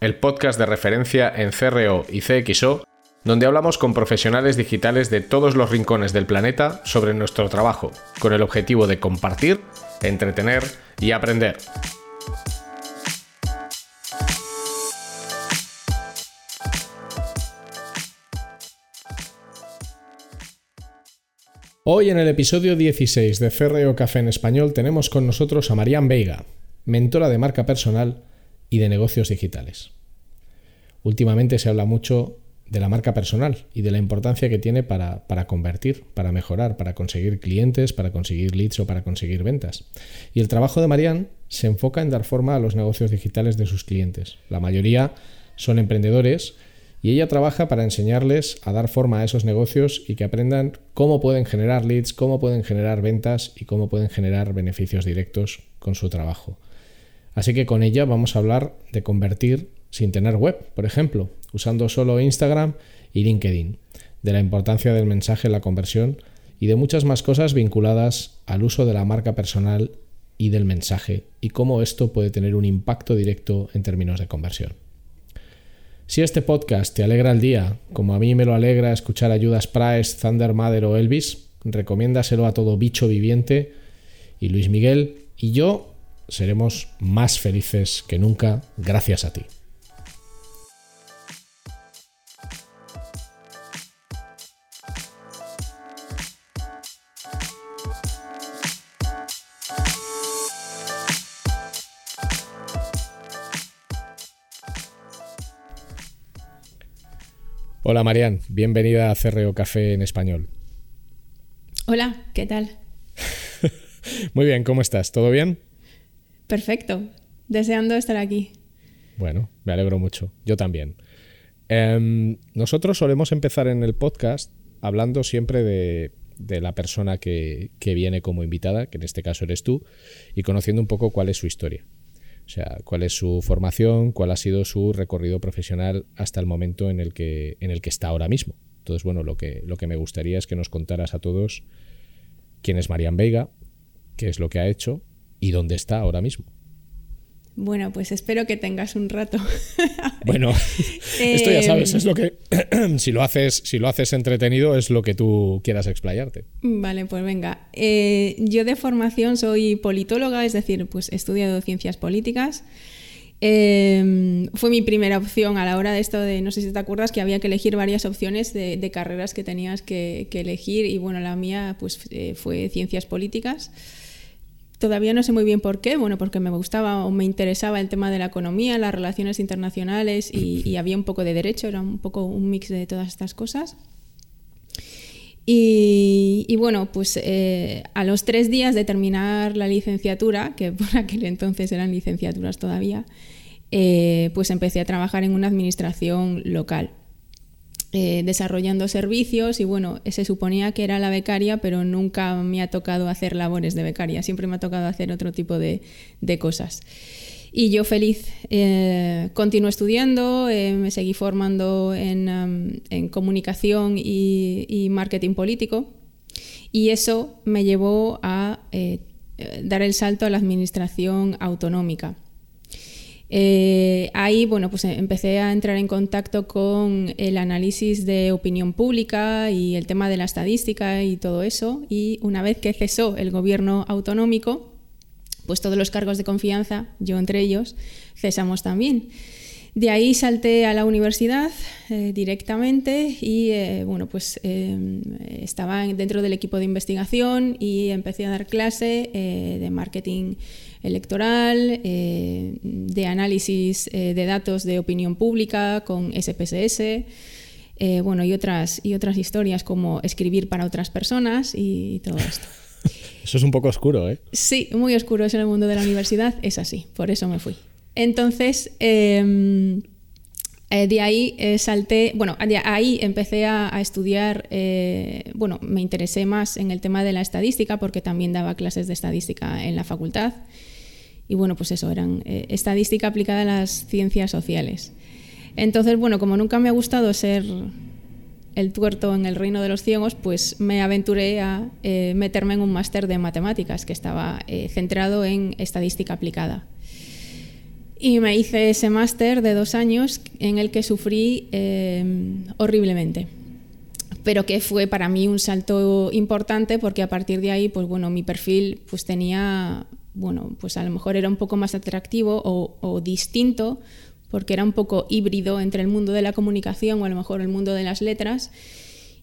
el podcast de referencia en CRO y CXO, donde hablamos con profesionales digitales de todos los rincones del planeta sobre nuestro trabajo, con el objetivo de compartir, entretener y aprender. Hoy en el episodio 16 de CRO Café en Español tenemos con nosotros a Marian Veiga, mentora de marca personal y de negocios digitales. Últimamente se habla mucho de la marca personal y de la importancia que tiene para, para, convertir, para mejorar, para conseguir clientes, para conseguir leads o para conseguir ventas. Y el trabajo de Marian se enfoca en dar forma a los negocios digitales de sus clientes. La mayoría son emprendedores y ella trabaja para enseñarles a dar forma a esos negocios y que aprendan cómo pueden generar leads, cómo pueden generar ventas y cómo pueden generar beneficios directos con su trabajo. Así que con ella vamos a hablar de convertir sin tener web, por ejemplo, usando solo Instagram y LinkedIn, de la importancia del mensaje en la conversión y de muchas más cosas vinculadas al uso de la marca personal y del mensaje y cómo esto puede tener un impacto directo en términos de conversión. Si este podcast te alegra el día, como a mí me lo alegra escuchar ayudas Price, Thunder Mother o Elvis, recomiéndaselo a todo bicho viviente y Luis Miguel y yo seremos más felices que nunca gracias a ti. Hola Marian, bienvenida a CRO Café en español. Hola, ¿qué tal? Muy bien, ¿cómo estás? ¿Todo bien? Perfecto, deseando estar aquí. Bueno, me alegro mucho, yo también. Em, nosotros solemos empezar en el podcast hablando siempre de, la persona que viene como invitada, que en este caso eres tú, y conociendo un poco cuál es su historia. O sea, cuál es su formación, cuál ha sido su recorrido profesional hasta el momento en el que, en el que está ahora mismo. Entonces, bueno, lo que, lo que me gustaría es que nos contaras a todos quién es Marian Veiga, qué es lo que ha hecho y dónde está ahora mismo. Bueno, pues espero que tengas un rato. bueno, esto ya sabes, es lo que si lo haces, si lo haces entretenido es lo que tú quieras explayarte. Vale, pues venga. Eh, yo de formación soy politóloga, es decir, pues he estudiado ciencias políticas. Em, fue mi primera opción a la hora de esto de, no sé si te acuerdas, que había que elegir varias opciones de, carreras que tenías que, elegir y bueno, la mía pues eh, fue ciencias políticas. Todavía no sé muy bien por qué, bueno, porque me gustaba o me interesaba el tema de la economía, las relaciones internacionales y, había un poco de derecho, era un poco un mix de todas estas cosas. Y, bueno, pues eh, a los tres días de terminar la licenciatura, que por aquel entonces eran licenciaturas todavía, eh, pues empecé a trabajar en una administración local. Eh, desarrollando servicios y bueno, se suponía que era la becaria, pero nunca me ha tocado hacer labores de becaria, siempre me ha tocado hacer otro tipo de, cosas. Y yo feliz, eh, continué estudiando, eh, me seguí formando en, um, comunicación y, marketing político y eso me llevó a dar el salto a la administración autonómica. Eh, ahí, bueno, pues empecé a entrar en contacto con el análisis de opinión pública y el tema de la estadística y todo eso. Y una vez que cesó el gobierno autonómico, pues todos los cargos de confianza, yo entre ellos, cesamos también. De ahí salté a la universidad eh, directamente y eh, bueno, pues estaba dentro del equipo de investigación y empecé a dar clase de marketing electoral, eh, de análisis eh, de datos de opinión pública con SPSS, eh, bueno, y otras, y otras historias como escribir para otras personas y todo esto. Eso es un poco oscuro, ¿eh? Sí, muy oscuro es en el mundo de la universidad, es así, por eso me fui. Entonces, em, Eh, de ahí eh, bueno, ahí empecé a, estudiar, eh, bueno, me interesé más en el tema de la estadística porque también daba clases de estadística en la facultad. Y bueno, pues eso, eran estadística aplicada a las ciencias sociales. Entonces, bueno, como nunca me ha gustado ser el tuerto en el reino de los ciegos, pues me aventuré a meterme en un máster de matemáticas que estaba centrado en estadística aplicada. Y me hice ese máster de dos años en el que sufrí eh, horriblemente. Pero que fue para mí un salto importante porque a partir de ahí, pues bueno, mi perfil pues tenía, bueno, pues a lo mejor era un poco más atractivo o, o distinto porque era un poco híbrido entre el mundo de la comunicación o a lo mejor el mundo de las letras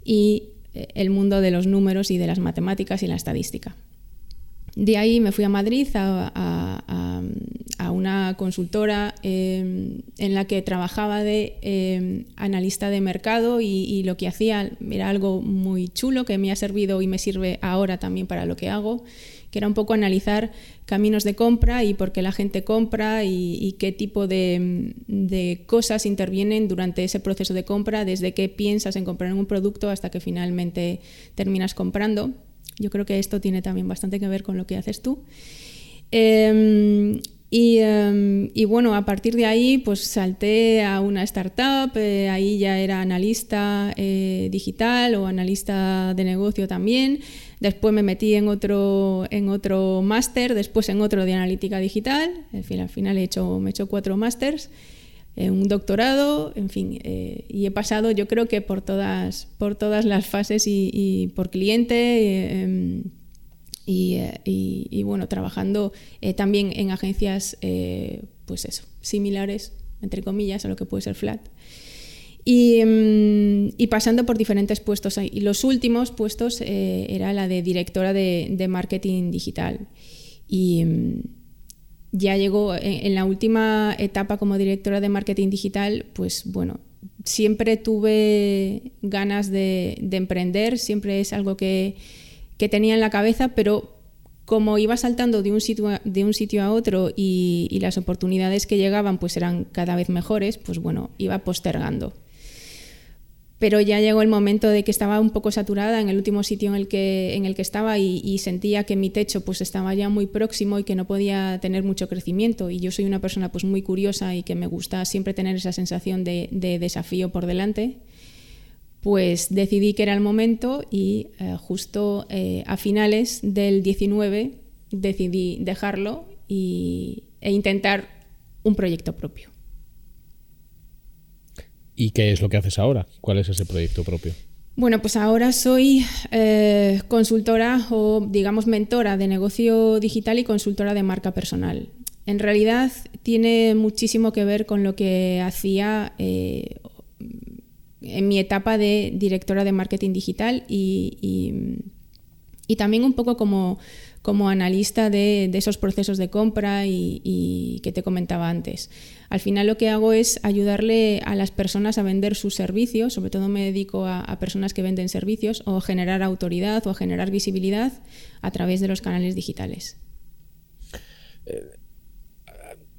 y eh, el mundo de los números y de las matemáticas y la estadística. De ahí me fui a Madrid a, una consultora em, en la que trabajaba de em, analista de mercado y, lo que hacía era algo muy chulo que me ha servido y me sirve ahora también para lo que hago, que era un poco analizar caminos de compra y por qué la gente compra y, qué tipo de, de, cosas intervienen durante ese proceso de compra, desde que piensas en comprar un producto hasta que finalmente terminas comprando. Yo creo que esto tiene también bastante que ver con lo que haces tú. Em, em, y, bueno, a partir de ahí pues salté a una startup, eh, ahí ya era analista eh, digital o analista de negocio también. Después me metí en otro, en otro máster, después en otro de analítica digital. Al final, al final he hecho, me he hecho cuatro másters. Eh, un doctorado, en fin, eh, y he pasado yo creo que por todas, por todas las fases y, por cliente eh, em, y, bueno, trabajando también en agencias, pues eso, similares, entre comillas, a lo que puede ser Flat. Y, em, pasando por diferentes puestos. Y los últimos puestos era la de directora de, de marketing digital. Y em, ya llegó en, la última etapa como directora de marketing digital, pues bueno, siempre tuve ganas de, emprender, siempre es algo que, tenía en la cabeza, pero como iba saltando de un sitio a, de un sitio a otro y, y, las oportunidades que llegaban pues eran cada vez mejores, pues bueno, iba postergando pero ya llegó el momento de que estaba un poco saturada en el último sitio en el que, en el que estaba y, sentía que mi techo pues estaba ya muy próximo y que no podía tener mucho crecimiento y yo soy una persona pues muy curiosa y que me gusta siempre tener esa sensación de, desafío por delante pues decidí que era el momento y eh, justo eh, a finales del 19 decidí dejarlo e intentar un proyecto propio. ¿Y qué es lo que haces ahora? ¿Cuál es ese proyecto propio? Bueno, pues ahora soy eh, consultora o digamos mentora de negocio digital y consultora de marca personal. En realidad tiene muchísimo que ver con lo que hacía eh, en mi etapa de directora de marketing digital y, y también un poco como como analista de, esos procesos de compra y, que te comentaba antes. Al final lo que hago es ayudarle a las personas a vender sus servicios, sobre todo me dedico a, personas que venden servicios, o generar autoridad o a generar visibilidad a través de los canales digitales. Eh,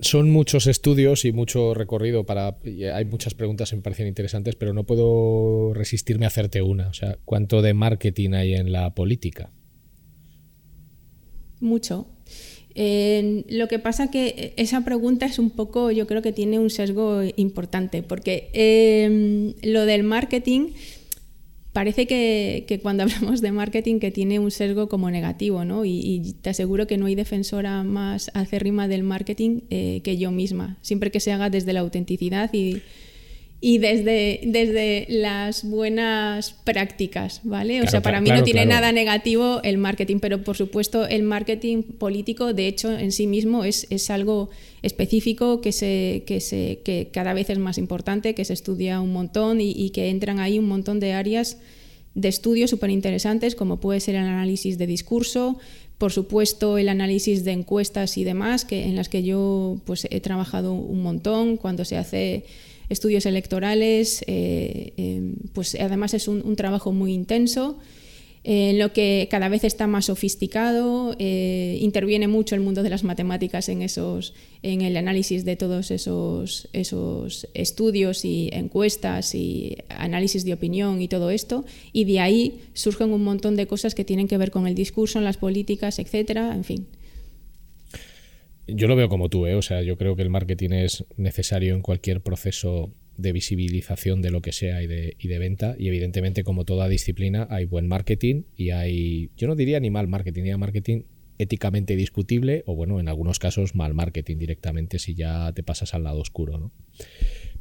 son muchos estudios y mucho recorrido para. Hay muchas preguntas que me parecen interesantes, pero no puedo resistirme a hacerte una. O sea, ¿cuánto de marketing hay en la política? Mucho. lo que pasa que esa pregunta es un poco, yo creo que tiene un sesgo importante, porque em, lo del marketing parece que, cuando hablamos de marketing que tiene un sesgo como negativo, ¿no? Y, te aseguro que no hay defensora más acérrima del marketing eh, que yo misma, siempre que se haga desde la autenticidad y y desde, desde las buenas prácticas, ¿vale? O sea, para mí no tiene nada negativo el marketing, pero por supuesto el marketing político, de hecho, en sí mismo es, es algo específico que, se, que, se, que cada vez es más importante, que se estudia un montón y, y que entran ahí un montón de áreas de estudios súper interesantes, como puede ser el análisis de discurso, por supuesto el análisis de encuestas y demás, que, en las que yo pues, he trabajado un montón, cuando se hace estudios electorales, eh, em, pues además es un, trabajo muy intenso. en lo que cada vez está más sofisticado, eh, interviene mucho el mundo de las matemáticas en, esos, en el análisis de todos esos, esos estudios y encuestas y análisis de opinión y todo esto, y de ahí surgen un montón de cosas que tienen que ver con el discurso, las políticas, etcétera, en fin. Yo lo veo como tú, ¿eh? o sea, yo creo que el marketing es necesario en cualquier proceso de visibilización de lo que sea y de, y de, venta. Y evidentemente, como toda disciplina, hay buen marketing y hay, yo no diría ni mal marketing, diría marketing éticamente discutible o bueno, en algunos casos mal marketing directamente si ya te pasas al lado oscuro, ¿no?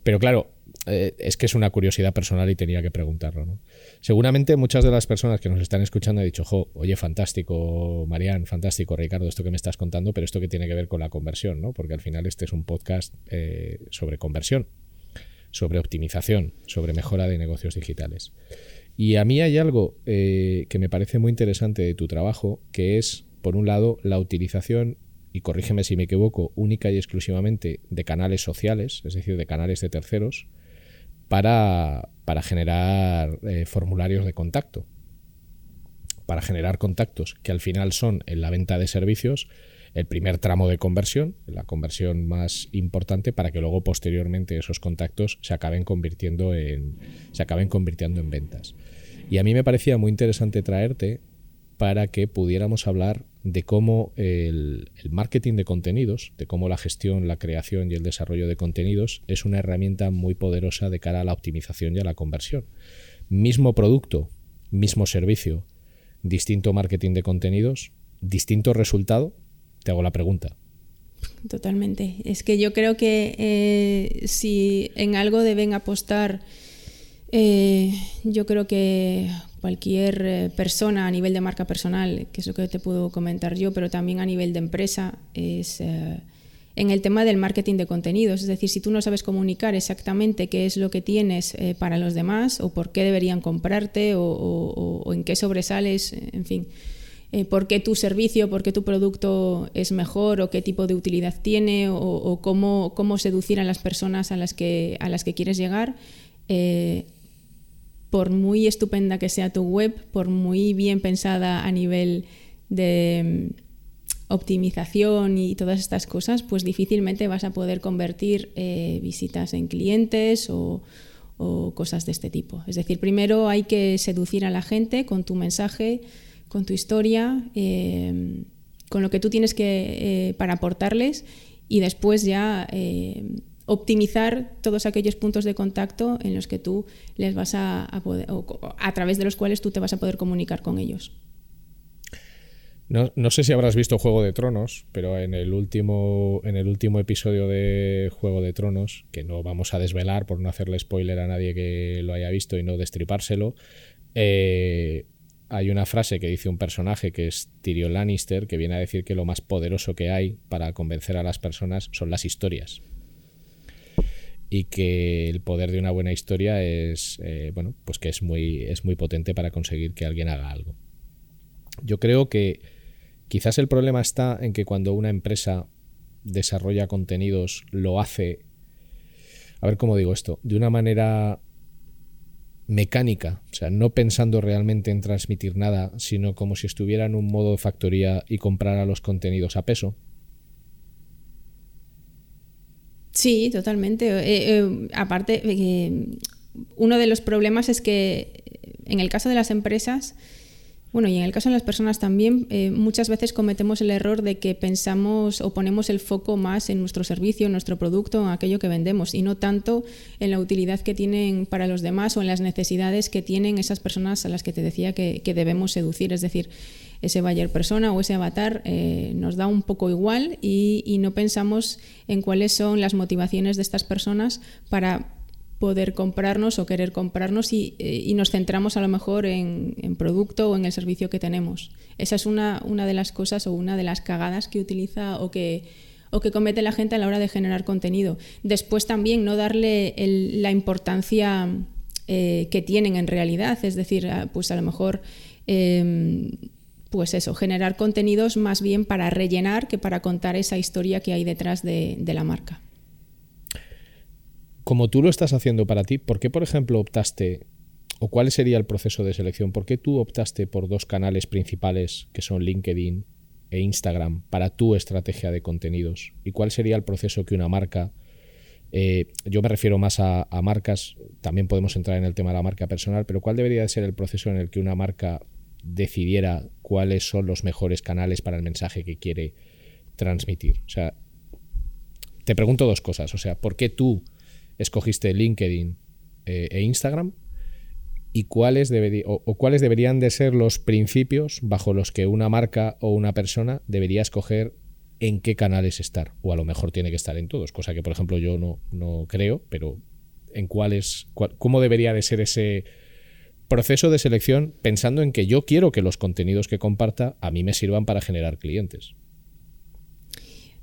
Pero claro, eh, es que es una curiosidad personal y tenía que preguntarlo, ¿no? Seguramente muchas de las personas que nos están escuchando han dicho, oye, fantástico, Marian, fantástico, Ricardo, esto que me estás contando, pero esto que tiene que ver con la conversión, ¿no? Porque al final este es un podcast eh, sobre conversión sobre optimización, sobre mejora de negocios digitales. Y a mí hay algo eh, que me parece muy interesante de tu trabajo, que es, por un lado, la utilización, y corrígeme si me equivoco, única y exclusivamente de canales sociales, es decir, de canales de terceros, para, para generar eh, formularios de contacto, para generar contactos que al final son en la venta de servicios el primer tramo de conversión, la conversión más importante, para que luego posteriormente esos contactos se acaben convirtiendo en, se acaben convirtiendo en ventas. Y a mí me parecía muy interesante traerte para que pudiéramos hablar de cómo el, marketing de contenidos, de cómo la gestión, la creación y el desarrollo de contenidos es una herramienta muy poderosa de cara a la optimización y a la conversión. Mismo producto, mismo servicio, distinto marketing de contenidos, distinto resultado, te hago la pregunta. Totalmente. Es que yo creo que eh, si en algo deben apostar, eh, yo creo que cualquier eh, persona a nivel de marca personal, que es lo que te puedo comentar yo, pero también a nivel de empresa, es en el tema del marketing de contenidos. Es decir, si tú no sabes comunicar exactamente qué es lo que tienes para los demás o por qué deberían comprarte o en qué sobresales, en fin eh, por qué tu servicio, por qué tu producto es mejor o qué tipo de utilidad tiene o, cómo, cómo, seducir a las personas a las que, a las que quieres llegar. Eh, por muy estupenda que sea tu web, por muy bien pensada a nivel de mm, optimización y todas estas cosas, pues difícilmente vas a poder convertir eh, visitas en clientes o, cosas de este tipo. Es decir, primero hay que seducir a la gente con tu mensaje, con tu historia, eh, con lo que tú tienes que eh, para aportarles y después ya optimizar todos aquellos puntos de contacto en los que tú les vas a, poder, a través de los cuales tú te vas a poder comunicar con ellos. No, no, sé si habrás visto Juego de Tronos, pero en el último en el último episodio de Juego de Tronos, que no vamos a desvelar por no hacerle spoiler a nadie que lo haya visto y no destripárselo, eh, hay una frase que dice un personaje que es Tyrion Lannister, que viene a decir que lo más poderoso que hay para convencer a las personas son las historias. Y que el poder de una buena historia es, eh, bueno, pues que es muy, es muy potente para conseguir que alguien haga algo. Yo creo que quizás el problema está en que cuando una empresa desarrolla contenidos lo hace, a ver cómo digo esto, de una manera mecánica, o sea, no pensando realmente en transmitir nada, sino como si estuviera en un modo de factoría y comprara los contenidos a peso? Sí, totalmente. Eh, eh, aparte, eh, uno de los problemas es que en el caso de las empresas, bueno, y en el caso de las personas también, muchas veces cometemos el error de que pensamos o ponemos el foco más en nuestro servicio, en nuestro producto, en aquello que vendemos, y no tanto en la utilidad que tienen para los demás o en las necesidades que tienen esas personas a las que te decía que, debemos seducir. Es decir, ese buyer persona o ese avatar eh, nos da un poco igual y, y no pensamos en cuáles son las motivaciones de estas personas para poder comprarnos o querer comprarnos y, eh, nos centramos a lo mejor en, producto o en el servicio que tenemos. Esa es una, una, de las cosas o una de las cagadas que utiliza o que, o que comete la gente a la hora de generar contenido. Después también no darle la importancia eh, que tienen en realidad, es decir, pues a lo mejor... Em, pues eso, generar contenidos más bien para rellenar que para contar esa historia que hay detrás de la marca como tú lo estás haciendo para ti, ¿por qué, por ejemplo, optaste o cuál sería el proceso de selección? ¿Por qué tú optaste por dos canales principales que son LinkedIn e Instagram para tu estrategia de contenidos? ¿Y cuál sería el proceso que una marca, eh, yo me refiero más a, marcas, también podemos entrar en el tema de la marca personal, pero cuál debería de ser el proceso en el que una marca decidiera cuáles son los mejores canales para el mensaje que quiere transmitir? O sea, te pregunto dos cosas, o sea, ¿por qué tú escogiste LinkedIn eh, e Instagram? y cuáles, o, cuáles deberían de ser los principios bajo los que una marca o una persona debería escoger en qué canales estar. O a lo mejor tiene que estar en todos, cosa que por ejemplo yo no, no creo, pero en cuáles, cómo debería de ser ese proceso de selección pensando en que yo quiero que los contenidos que comparta a mí me sirvan para generar clientes.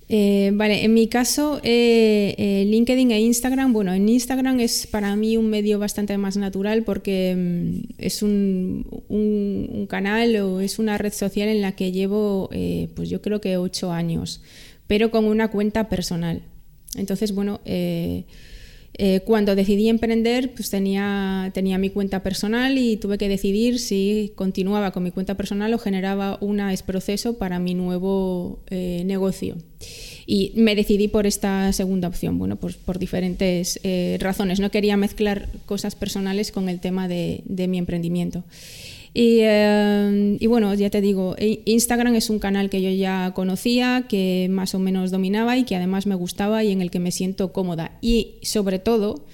Eh, vale, en mi caso, eh, eh, LinkedIn e Instagram, bueno, en Instagram es para mí un medio bastante más natural porque mm, es un, canal o es una red social en la que llevo, pues yo creo que ocho años, pero con una cuenta personal. Entonces, bueno, cuando decidí emprender, pues tenía, tenía mi cuenta personal y tuve que decidir si continuaba con mi cuenta personal o generaba un proceso para mi nuevo negocio. Y me decidí por esta segunda opción, bueno, pues por diferentes eh, razones. No quería mezclar cosas personales con el tema de, mi emprendimiento. Eh, y, bueno, ya te digo, Instagram es un canal que yo ya conocía, que más o menos dominaba y que además me gustaba y en el que me siento cómoda. Y sobre todo,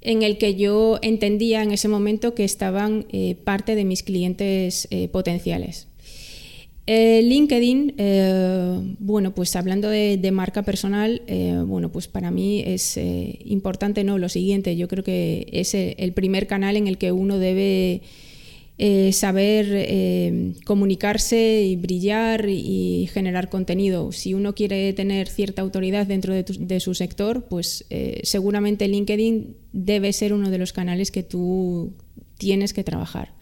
en el que yo entendía en ese momento que estaban eh, parte de mis clientes potenciales. Eh, LinkedIn, eh, bueno, pues hablando de, marca personal, bueno, pues para mí es importante no lo siguiente. Yo creo que es el primer canal en el que uno debe saber comunicarse y brillar y generar contenido. Si uno quiere tener cierta autoridad dentro de su sector, pues seguramente LinkedIn debe ser uno de los canales que tú tienes que trabajar.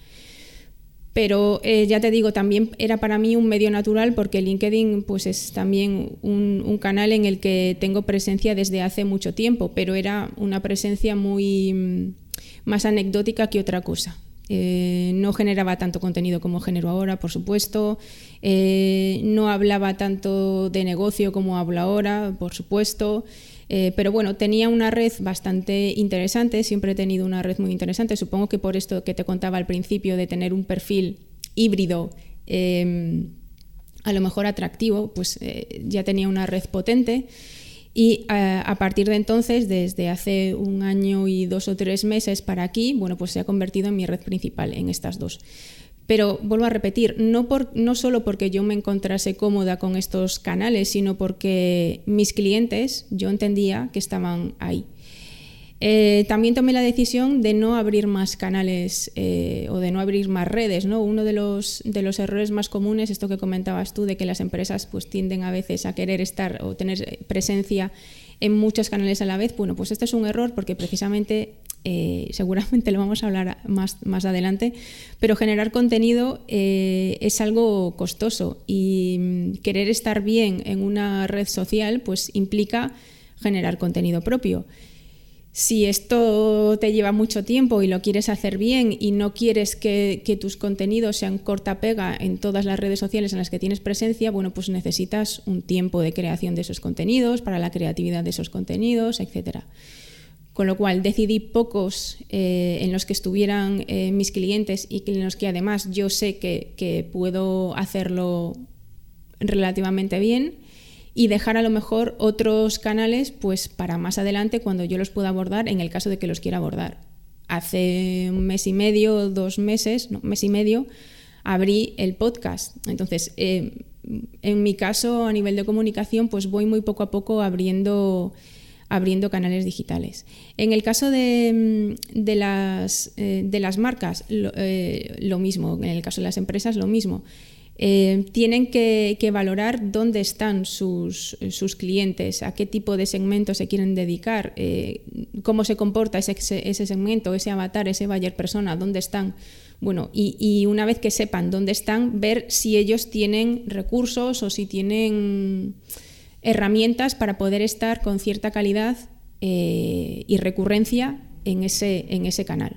Pero eh, ya te digo, también era para mí un medio natural porque LinkedIn pues es también un, canal en el que tengo presencia desde hace mucho tiempo, pero era una presencia muy mm, más anecdótica que otra cosa. Eh, no generaba tanto contenido como genero ahora, por supuesto. Eh, no hablaba tanto de negocio como hablo ahora, por supuesto. Eh, pero bueno, tenía una red bastante interesante, siempre he tenido una red muy interesante, supongo que por esto que te contaba al principio de tener un perfil híbrido, em, a lo mejor atractivo, pues ya tenía una red potente. Y a, a, partir de entonces, desde hace un año y dos o tres meses para aquí, bueno, pues se ha convertido en mi red principal, en estas dos. Pero vuelvo a repetir, no, no solo porque yo me encontrase cómoda con estos canales, sino porque mis clientes, yo entendía que estaban ahí. Eh, también tomé la decisión de no abrir más canales eh, o de no abrir más redes. ¿no? Uno de los, errores más comunes, esto que comentabas tú, de que las empresas pues, tienden a veces a querer estar o tener presencia en muchos canales a la vez. Bueno, pues este es un error porque precisamente eh, seguramente lo vamos a hablar más, adelante, pero generar contenido eh, es algo costoso y mm, querer estar bien en una red social pues implica generar contenido propio. Si esto te lleva mucho tiempo y lo quieres hacer bien y no quieres que, tus contenidos sean corta pega en todas las redes sociales en las que tienes presencia, bueno, pues necesitas un tiempo de creación de esos contenidos, para la creatividad de esos contenidos, etcétera. Con lo cual decidí pocos eh, en los que estuvieran eh, mis clientes y en los que además yo sé que, puedo hacerlo relativamente bien y dejar a lo mejor otros canales pues para más adelante cuando yo los pueda abordar en el caso de que los quiera abordar. Hace un mes y medio, dos meses, no, mes y medio, abrí el podcast. Entonces, eh, en mi caso, a nivel de comunicación, pues voy muy poco a poco abriendo abriendo canales digitales. En el caso de, mm, las, eh, de las, marcas, eh, lo, mismo, en el caso de las empresas, lo mismo. Eh, tienen que, valorar dónde están sus, clientes, a qué tipo de segmento se quieren dedicar, cómo se comporta ese, ese, segmento, ese avatar, ese buyer persona, dónde están. Bueno, y, y, una vez que sepan dónde están, ver si ellos tienen recursos o si tienen herramientas para poder estar con cierta calidad eh, y recurrencia en ese, en ese canal.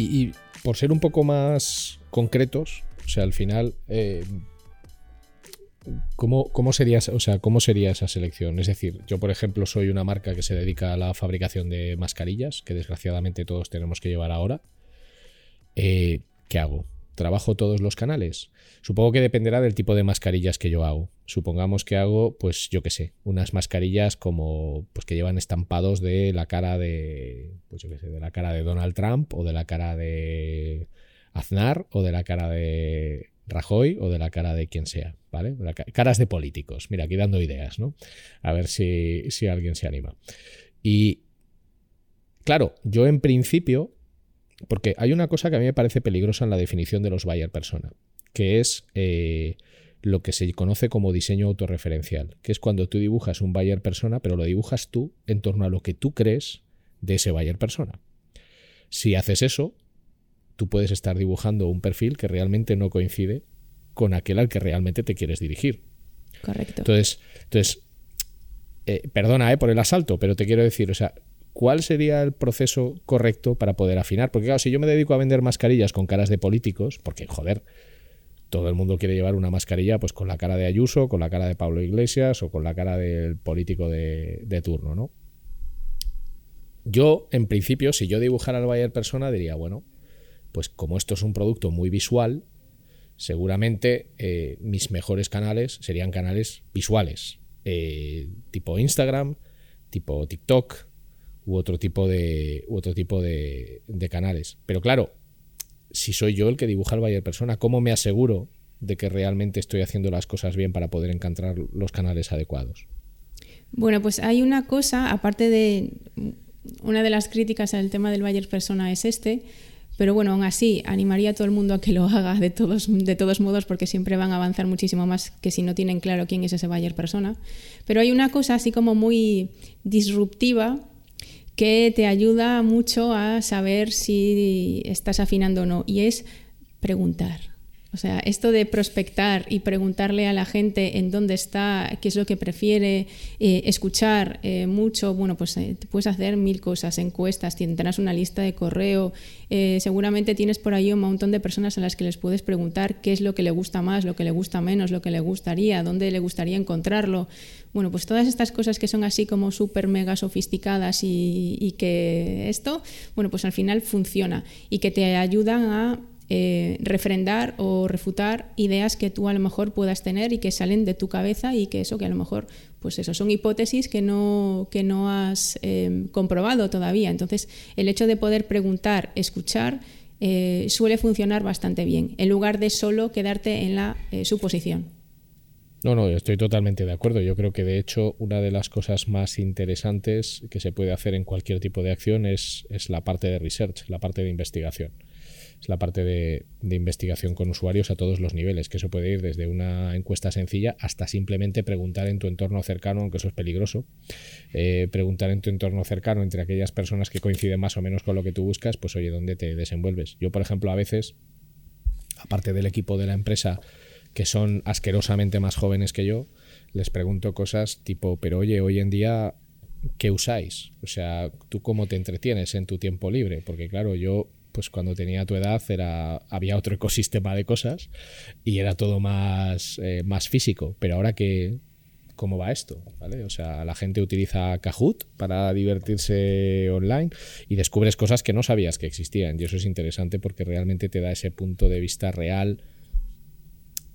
Y, por ser un poco más concretos, o sea, al final, eh, ¿cómo, sería, o sea, ¿cómo sería esa selección? Es decir, yo, por ejemplo, soy una marca que se dedica a la fabricación de mascarillas, que desgraciadamente todos tenemos que llevar ahora. Eh, ¿qué hago? ¿Trabajo todos los canales? Supongo que dependerá del tipo de mascarillas que yo hago. Supongamos que hago, pues yo qué sé, unas mascarillas como pues que llevan estampados de la cara de pues yo qué sé, de la cara de Donald Trump o de la cara de Aznar o de la cara de Rajoy o de la cara de quien sea, ¿vale? Caras de políticos. Mira, aquí dando ideas, ¿no? A ver si, si alguien se anima. Y claro, yo en principio porque hay una cosa que a mí me parece peligrosa en la definición de los buyer persona, que es eh, lo que se conoce como diseño autorreferencial, que es cuando tú dibujas un buyer persona, pero lo dibujas tú en torno a lo que tú crees de ese buyer persona. Si haces eso, tú puedes estar dibujando un perfil que realmente no coincide con aquel al que realmente te quieres dirigir. Correcto. Entonces, entonces eh, perdona eh, por el asalto, pero te quiero decir, o sea, ¿cuál sería el proceso correcto para poder afinar? Porque claro, si yo me dedico a vender mascarillas con caras de políticos, porque joder, todo el mundo quiere llevar una mascarilla pues con la cara de Ayuso, con la cara de Pablo Iglesias o con la cara del político de, turno, ¿no? Yo, en principio, si yo dibujara al Bayer persona, diría, bueno, pues como esto es un producto muy visual, seguramente eh, mis mejores canales serían canales visuales, eh, tipo Instagram, tipo TikTok, u otro tipo de, otro tipo de, canales. Pero claro, si soy yo el que dibuja el Bayer Persona, ¿cómo me aseguro de que realmente estoy haciendo las cosas bien para poder encontrar los canales adecuados? Bueno, pues hay una cosa, aparte de una de las críticas al tema del Bayer Persona es este, pero bueno, aún así, animaría a todo el mundo a que lo haga de todos, de todos modos, porque siempre van a avanzar muchísimo más que si no tienen claro quién es ese Bayer persona. Pero hay una cosa así como muy disruptiva que te ayuda mucho a saber si estás afinando o no, y es preguntar. O sea, esto de prospectar y preguntarle a la gente en dónde está, qué es lo que prefiere, eh, escuchar eh, mucho, bueno, pues eh, puedes hacer mil cosas, encuestas, tendrás una lista de correo, seguramente tienes por ahí un montón de personas a las que les puedes preguntar qué es lo que le gusta más, lo que le gusta menos, lo que le gustaría, dónde le gustaría encontrarlo. Bueno, pues todas estas cosas que son así como súper mega sofisticadas y, y que esto, bueno, pues al final funciona y que te ayudan a eh, refrendar o refutar ideas que tú a lo mejor puedas tener y que salen de tu cabeza y que eso que a lo mejor pues eso son hipótesis que no, que no has em, comprobado todavía. Entonces el hecho de poder preguntar, escuchar, eh, suele funcionar bastante bien, en lugar de solo quedarte en la eh, suposición. No, no, estoy totalmente de acuerdo. Yo creo que de hecho una de las cosas más interesantes que se puede hacer en cualquier tipo de acción es, es la parte de research, la parte de investigación es la parte de, investigación con usuarios a todos los niveles, que eso puede ir desde una encuesta sencilla hasta simplemente preguntar en tu entorno cercano, aunque eso es peligroso, eh, preguntar en tu entorno cercano entre aquellas personas que coinciden más o menos con lo que tú buscas, pues oye, ¿dónde te desenvuelves? Yo, por ejemplo, a veces, aparte del equipo de la empresa, que son asquerosamente más jóvenes que yo, les pregunto cosas tipo, pero oye, hoy en día ¿qué usáis? O sea, ¿tú cómo te entretienes en tu tiempo libre? Porque claro, yo pues cuando tenía tu edad era, había otro ecosistema de cosas y era todo más, eh, más físico. Pero ahora que, cómo va esto, ¿vale? O sea, la gente utiliza Kahoot para divertirse online y descubres cosas que no sabías que existían. Y eso es interesante porque realmente te da ese punto de vista real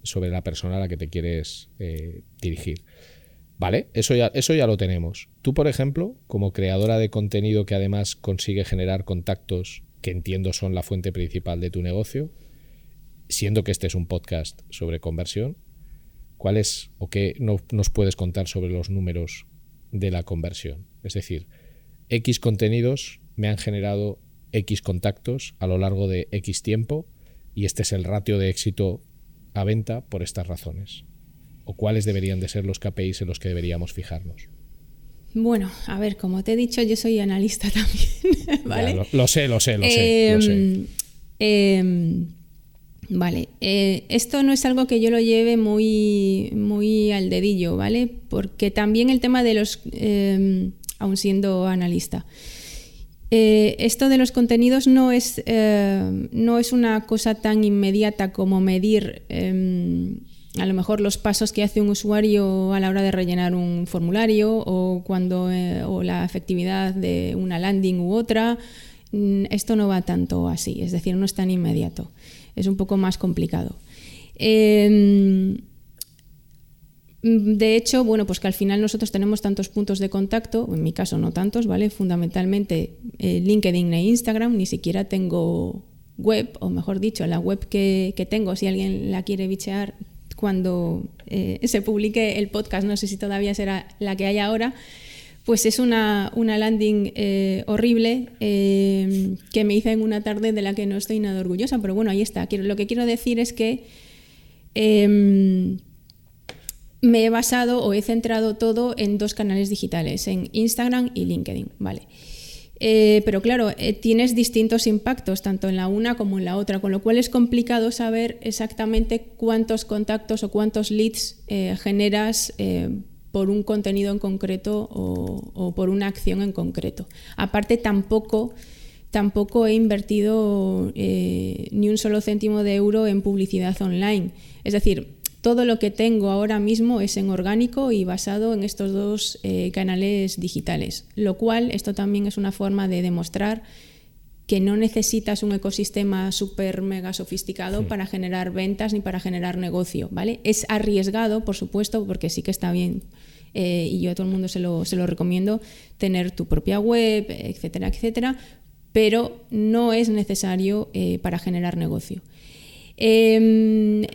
sobre la persona a la que te quieres eh, dirigir. ¿Vale? Eso ya, eso ya lo tenemos. Tú, por ejemplo, como creadora de contenido que además consigue generar contactos que entiendo son la fuente principal de tu negocio, siendo que este es un podcast sobre conversión, ¿cuáles o qué no, nos puedes contar sobre los números de la conversión? Es decir, X contenidos me han generado X contactos a lo largo de X tiempo y este es el ratio de éxito a venta por estas razones. ¿O cuáles deberían de ser los KPIs en los que deberíamos fijarnos? Bueno, a ver, como te he dicho, yo soy analista también, ¿vale? lo, sé, lo sé, lo sé. Em, em, Vale, eh, esto no es algo que yo lo lleve muy, muy al dedillo, ¿vale? Porque también el tema de los, eh, aún siendo analista, eh, esto de los contenidos no es, no es una cosa tan inmediata como medir a lo mejor los pasos que hace un usuario a la hora de rellenar un formulario o, cuando, o la efectividad de una landing u otra. Mm, esto no va tanto así, es decir, no es tan inmediato es un poco más complicado. Em, de hecho, bueno, pues que al final nosotros tenemos tantos puntos de contacto, en mi caso no tantos, ¿vale? Fundamentalmente eh, LinkedIn e Instagram, ni siquiera tengo web, o mejor dicho, la web que, tengo, si alguien la quiere bichear cuando eh, se publique el podcast, no sé si todavía será la que hay ahora, pues es una, landing eh, horrible eh, que me hice en una tarde de la que no estoy nada orgullosa, pero bueno, ahí está. lo que quiero decir es que em, me he basado o he centrado todo en dos canales digitales, en Instagram y LinkedIn, ¿vale? Eh, pero claro, tienes distintos impactos tanto en la una como en la otra, con lo cual es complicado saber exactamente cuántos contactos o cuántos leads generas por un contenido en concreto o, por una acción en concreto. Aparte, tampoco, tampoco he invertido eh, ni un solo céntimo de euro en publicidad online. Es decir, todo lo que tengo ahora mismo es en orgánico y basado en estos dos eh, canales digitales, lo cual esto también es una forma de demostrar que no necesitas un ecosistema súper mega sofisticado para generar ventas ni para generar negocio, ¿vale? Es arriesgado, por supuesto, porque sí que está bien eh, y yo a todo el mundo se lo, se lo recomiendo, tener tu propia web, etcétera, etcétera, pero no es necesario eh, para generar negocio. Em,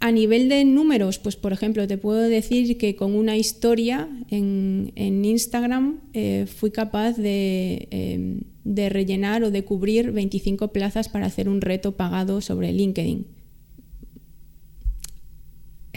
a nivel de números, pues por ejemplo, te puedo decir que con una historia en, Instagram eh, fui capaz de, em, de, rellenar o de cubrir 25 plazas para hacer un reto pagado sobre LinkedIn.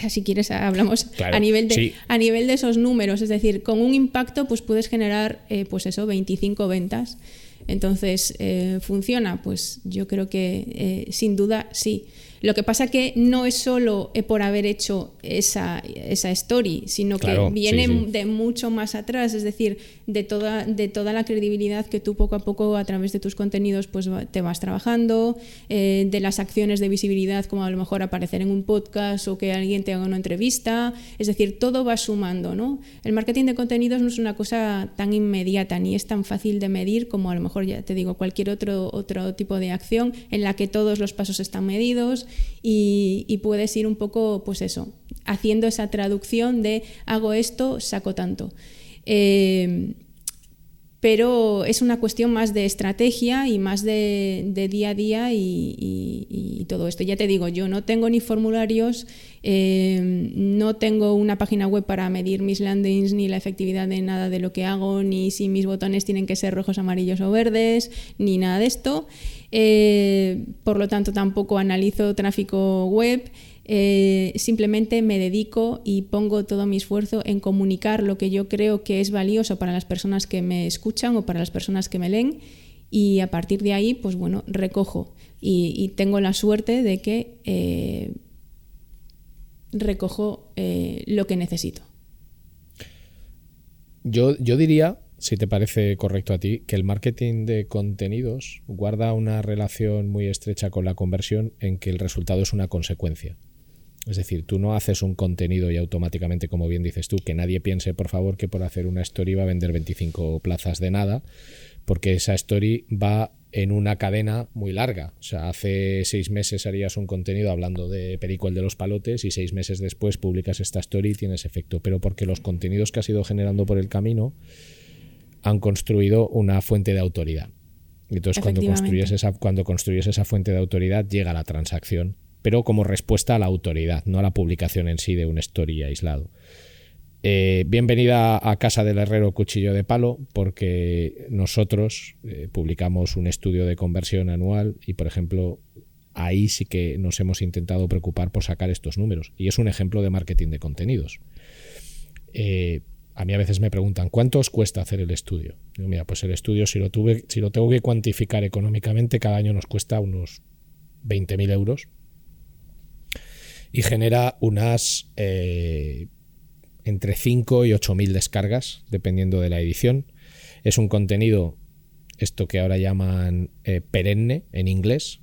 Si quieres, hablamos a, nivel de, a nivel de esos números, es decir, con un impacto pues puedes generar eh, pues eso, 25 ventas. Entonces, eh, ¿funciona? Pues yo creo que sin duda sí. Lo que pasa que no es solo eh, por haber hecho esa, esa story, sino que viene de mucho más atrás, es decir, de toda, de toda la credibilidad que tú poco a poco a través de tus contenidos pues, te vas trabajando, eh, de las acciones de visibilidad como a lo mejor aparecer en un podcast o que alguien te haga una entrevista, es decir, todo va sumando. ¿no? El marketing de contenidos no es una cosa tan inmediata ni es tan fácil de medir como a lo mejor, ya te digo, cualquier otro, otro tipo de acción en la que todos los pasos están medidos y, puedes ir un poco, pues eso, haciendo esa traducción de hago esto, saco tanto. Eh, pero es una cuestión más de estrategia y más de, día a día y, todo esto. Ya te digo, yo no tengo ni formularios, eh, no tengo una página web para medir mis landings, ni la efectividad de nada de lo que hago, ni si mis botones tienen que ser rojos, amarillos o verdes, ni nada de esto. Eh, por lo tanto, tampoco analizo tráfico web. Eh, simplemente me dedico y pongo todo mi esfuerzo en comunicar lo que yo creo que es valioso para las personas que me escuchan o para las personas que me leen y a partir de ahí, pues bueno, recojo y, tengo la suerte de que eh, recojo lo que necesito. Yo, yo diría si te parece correcto a ti, que el marketing de contenidos guarda una relación muy estrecha con la conversión en que el resultado es una consecuencia. Es decir, tú no haces un contenido y automáticamente, como bien dices tú, que nadie piense, por favor, que por hacer una story va a vender 25 plazas de nada, porque esa story va en una cadena muy larga. O sea, hace seis meses harías un contenido hablando de Perico el de los palotes y seis meses después publicas esta story y tienes efecto. Pero porque los contenidos que has ido generando por el camino han construido una fuente de autoridad. Entonces, cuando construyes, esa, cuando construyes esa fuente de autoridad, llega la transacción pero como respuesta a la autoridad, no a la publicación en sí de una story aislado. Eh, bienvenida a Casa del Herrero Cuchillo de Palo, porque nosotros eh, publicamos un estudio de conversión anual y, por ejemplo, ahí sí que nos hemos intentado preocupar por sacar estos números. Y es un ejemplo de marketing de contenidos. Eh, a mí a veces me preguntan, ¿cuánto os cuesta hacer el estudio? Digo, mira, pues el estudio, si lo, tuve, si lo tengo que cuantificar económicamente, cada año nos cuesta unos 20.000 euros y genera unas eh, entre 5 y 8 mil descargas, dependiendo de la edición. Es un contenido, esto que ahora llaman eh, perenne en inglés,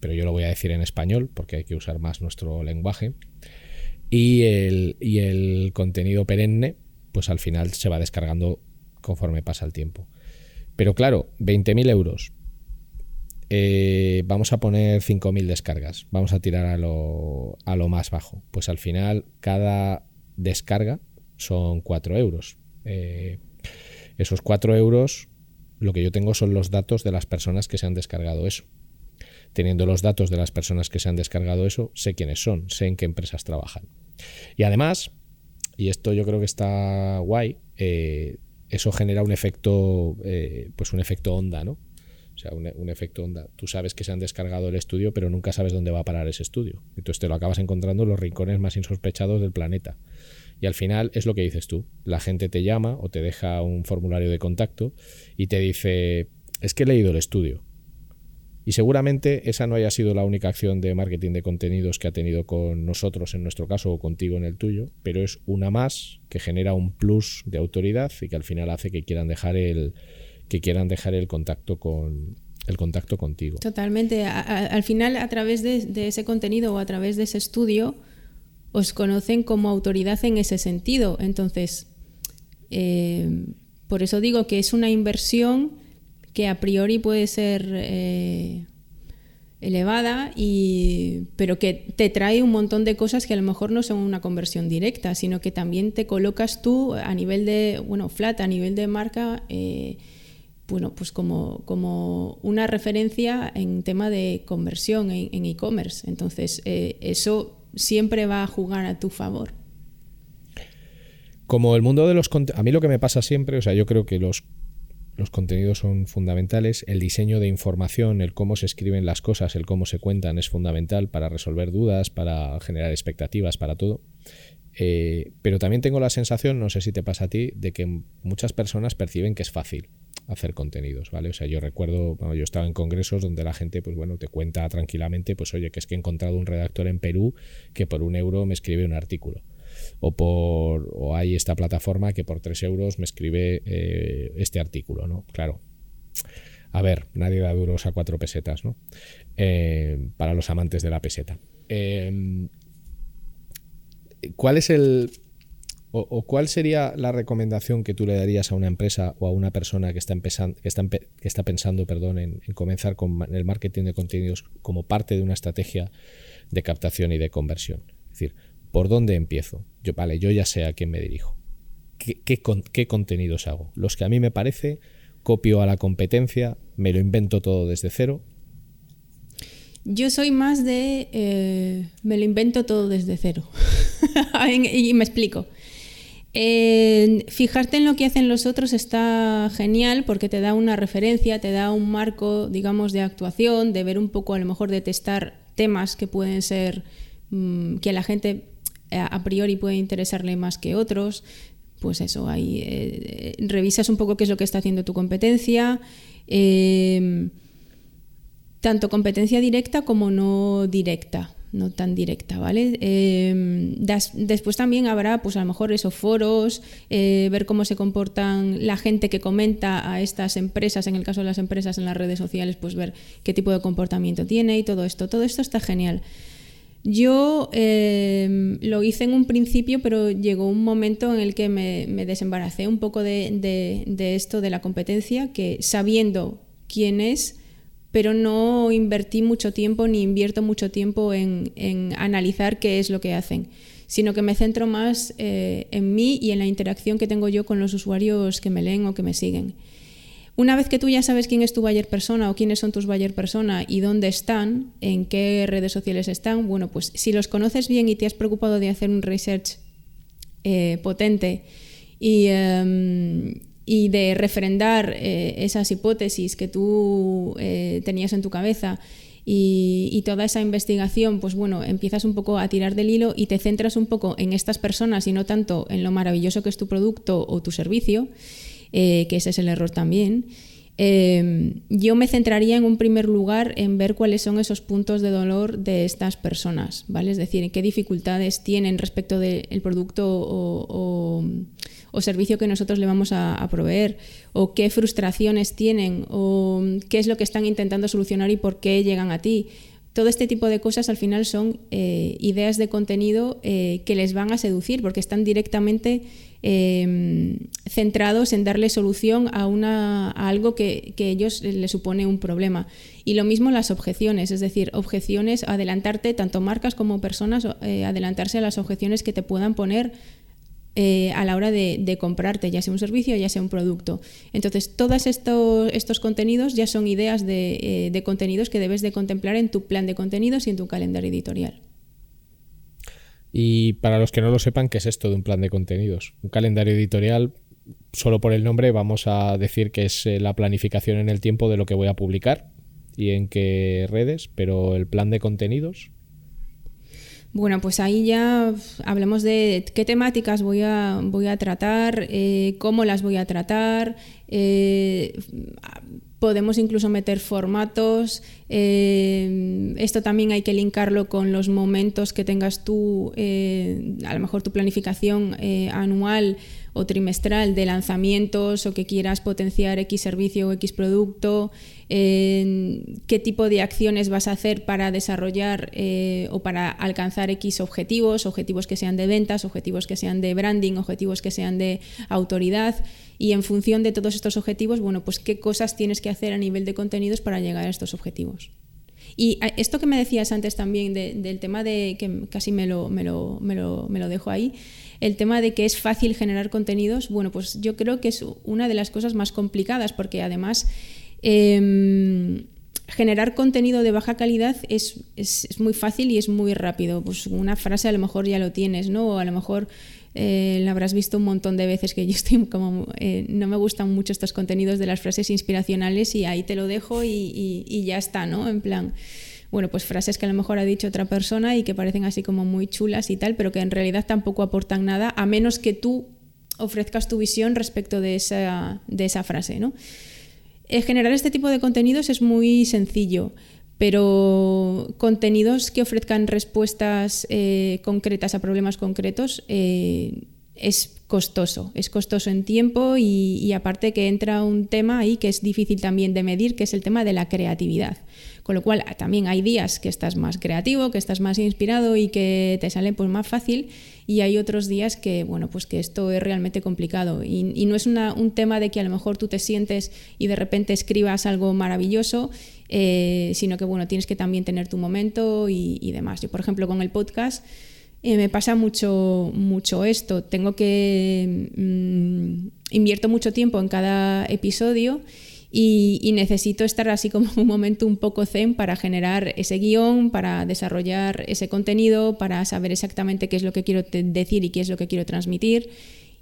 pero yo lo voy a decir en español porque hay que usar más nuestro lenguaje. Y el, y el contenido perenne, pues al final se va descargando conforme pasa el tiempo. Pero claro, 20.000 euros eh, vamos a poner 5.000 descargas, vamos a tirar a lo, a lo, más bajo. Pues al final cada descarga son 4 euros. Eh, esos 4 euros, lo que yo tengo son los datos de las personas que se han descargado eso. Teniendo los datos de las personas que se han descargado eso, sé quiénes son, sé en qué empresas trabajan. Y además, y esto yo creo que está guay, eh, eso genera un efecto, pues un efecto onda, ¿no? O sea, un, efecto onda. Tú sabes que se han descargado el estudio, pero nunca sabes dónde va a parar ese estudio. Entonces te lo acabas encontrando en los rincones más insospechados del planeta. Y al final es lo que dices tú. La gente te llama o te deja un formulario de contacto y te dice, es que he leído el estudio. Y seguramente esa no haya sido la única acción de marketing de contenidos que ha tenido con nosotros en nuestro caso o contigo en el tuyo, pero es una más que genera un plus de autoridad y que al final hace que quieran dejar el, que quieran dejar el contacto con el contacto contigo. Totalmente. al final, a través de, ese contenido o a través de ese estudio, os conocen como autoridad en ese sentido. Entonces, eh, por eso digo que es una inversión que a priori puede ser eh, elevada, y, pero que te trae un montón de cosas que a lo mejor no son una conversión directa, sino que también te colocas tú a nivel de, bueno, flat, a nivel de marca. Eh, bueno, pues como, como una referencia en tema de conversión en e-commerce. Entonces, eh, eso siempre va a jugar a tu favor. Como el mundo de los a mí lo que me pasa siempre, o sea, yo creo que los, los contenidos son fundamentales, el diseño de información, el cómo se escriben las cosas, el cómo se cuentan es fundamental para resolver dudas, para generar expectativas, para todo. Eh, pero también tengo la sensación, no sé si te pasa a ti, de que muchas personas perciben que es fácil hacer contenidos, ¿vale? O sea, yo recuerdo, yo estaba en congresos donde la gente, pues bueno, te cuenta tranquilamente, pues oye, que es que he encontrado un redactor en Perú que por un euro me escribe un artículo. O, por, o hay esta plataforma que por tres euros me escribe eh, este artículo, ¿no? Claro. A ver, nadie da duros a cuatro pesetas, ¿no? Eh, para los amantes de la peseta. Eh, ¿Cuál es el, o, cuál sería la recomendación que tú le darías a una empresa o a una persona que está, empezando, que está, que está pensando perdón, en, comenzar con el marketing de contenidos como parte de una estrategia de captación y de conversión? Es decir, ¿por dónde empiezo? Yo, vale, yo ya sé a quién me dirijo. ¿Qué, qué, contenidos hago? Los que a mí me parece, copio a la competencia, me lo invento todo desde cero. Yo soy más de eh, me lo invento todo desde cero. y me explico fijarte en lo que hacen los otros está genial porque te da una referencia, te da un marco, digamos, de actuación, de ver un poco, a lo mejor, de testar temas que pueden ser, mm, que la gente a priori puede interesarle más que otros. Pues eso, ahí eh, revisas un poco qué es lo que está haciendo tu competencia. Eh, tanto competencia directa como no directa no tan directa, ¿vale? Em, después también habrá, pues a lo mejor esos foros, eh, ver cómo se comportan la gente que comenta a estas empresas, en el caso de las empresas en las redes sociales, pues ver qué tipo de comportamiento tiene y todo esto. Todo esto está genial. Yo em, lo hice en un principio, pero llegó un momento en el que me, desembaracé un poco de, esto de la competencia, que sabiendo quién es, pero no invertí mucho tiempo ni invierto mucho tiempo en, analizar qué es lo que hacen, sino que me centro más eh, en mí y en la interacción que tengo yo con los usuarios que me leen o que me siguen. Una vez que tú ya sabes quién es tu buyer persona o quiénes son tus buyer persona y dónde están, en qué redes sociales están, bueno, pues si los conoces bien y te has preocupado de hacer un research eh, potente em, y, de refrendar eh, esas hipótesis que tú eh, tenías en tu cabeza y, y, toda esa investigación, pues bueno, empiezas un poco a tirar del hilo y te centras un poco en estas personas y no tanto en lo maravilloso que es tu producto o tu servicio. Eh, que ese es el error también. Eh, yo me centraría en un primer lugar en ver cuáles son esos puntos de dolor de estas personas, ¿vale? Es decir, qué dificultades tienen respecto del producto o, servicio que nosotros le vamos a, proveer, o qué frustraciones tienen, o qué es lo que están intentando solucionar y por qué llegan a ti. Todo este tipo de cosas al final son eh, ideas de contenido que les van a seducir porque están directamente Em, centrados en darle solución a, una, algo que, que, ellos les supone un problema. Y lo mismo las objeciones, es decir, objeciones, adelantarte, tanto marcas como personas, eh, adelantarse a las objeciones que te puedan poner eh, a la hora de, comprarte, ya sea un servicio, ya sea un producto. Entonces, todos estos, estos contenidos ya son ideas de, eh, de contenidos que debes de contemplar en tu plan de contenidos y en tu calendario editorial. Y para los que no lo sepan, ¿qué es esto de un plan de contenidos? Un calendario editorial, solo por el nombre vamos a decir que es eh, la planificación en el tiempo de lo que voy a publicar y en qué redes, pero el plan de contenidos. Bueno, pues ahí ya hablemos de qué temáticas voy a, voy a tratar, eh, cómo las voy a tratar, eh, podemos incluso meter formatos. Eh, esto también hay que linkarlo con los momentos que tengas tú, a lo mejor tu planificación anual o trimestral de lanzamientos o que quieras potenciar X servicio o X producto, qué tipo de acciones vas a hacer para desarrollar o para alcanzar X objetivos, objetivos que sean de ventas, objetivos que sean de branding, objetivos que sean de autoridad y en función de todos estos objetivos, bueno, pues qué cosas tienes que hacer a nivel de contenidos para llegar a estos objetivos. Y esto que me decías antes también del tema de, que casi me lo, me, lo, me, lo, me lo dejo ahí, el tema de que es fácil generar contenidos, bueno, pues yo creo que es una de las cosas más complicadas porque además... Em, generar contenido de baja calidad es, es, muy fácil y es muy rápido. Pues una frase a lo mejor ya lo tienes, ¿no? O a lo mejor eh, la habrás visto un montón de veces que yo estoy como, eh, no me gustan mucho estos contenidos de las frases inspiracionales y ahí te lo dejo y, ya está, ¿no? En plan, bueno, pues frases que a lo mejor ha dicho otra persona y que parecen así como muy chulas y tal, pero que en realidad tampoco aportan nada, a menos que tú ofrezcas tu visión respecto de esa, de esa frase, ¿no? Eh, generar este tipo de contenidos es muy sencillo pero contenidos que ofrezcan respuestas eh, concretas a problemas concretos eh, es costoso, es costoso en tiempo y, aparte que entra un tema ahí que es difícil también de medir, que es el tema de la creatividad. Con lo cual también hay días que estás más creativo, que estás más inspirado y que te sale pues más fácil y hay otros días que, bueno, pues que esto es realmente complicado y, no es un tema de que a lo mejor tú te sientes y de repente escribas algo maravilloso, eh, sino que, bueno, tienes que también tener tu momento y, demás. Yo, por ejemplo, con el podcast eh, me pasa mucho, mucho esto. Tengo que... Mm, invierto mucho tiempo en cada episodio y, necesito estar así como un momento un poco zen para generar ese guion, para desarrollar ese contenido, para saber exactamente qué es lo que quiero decir y qué es lo que quiero transmitir.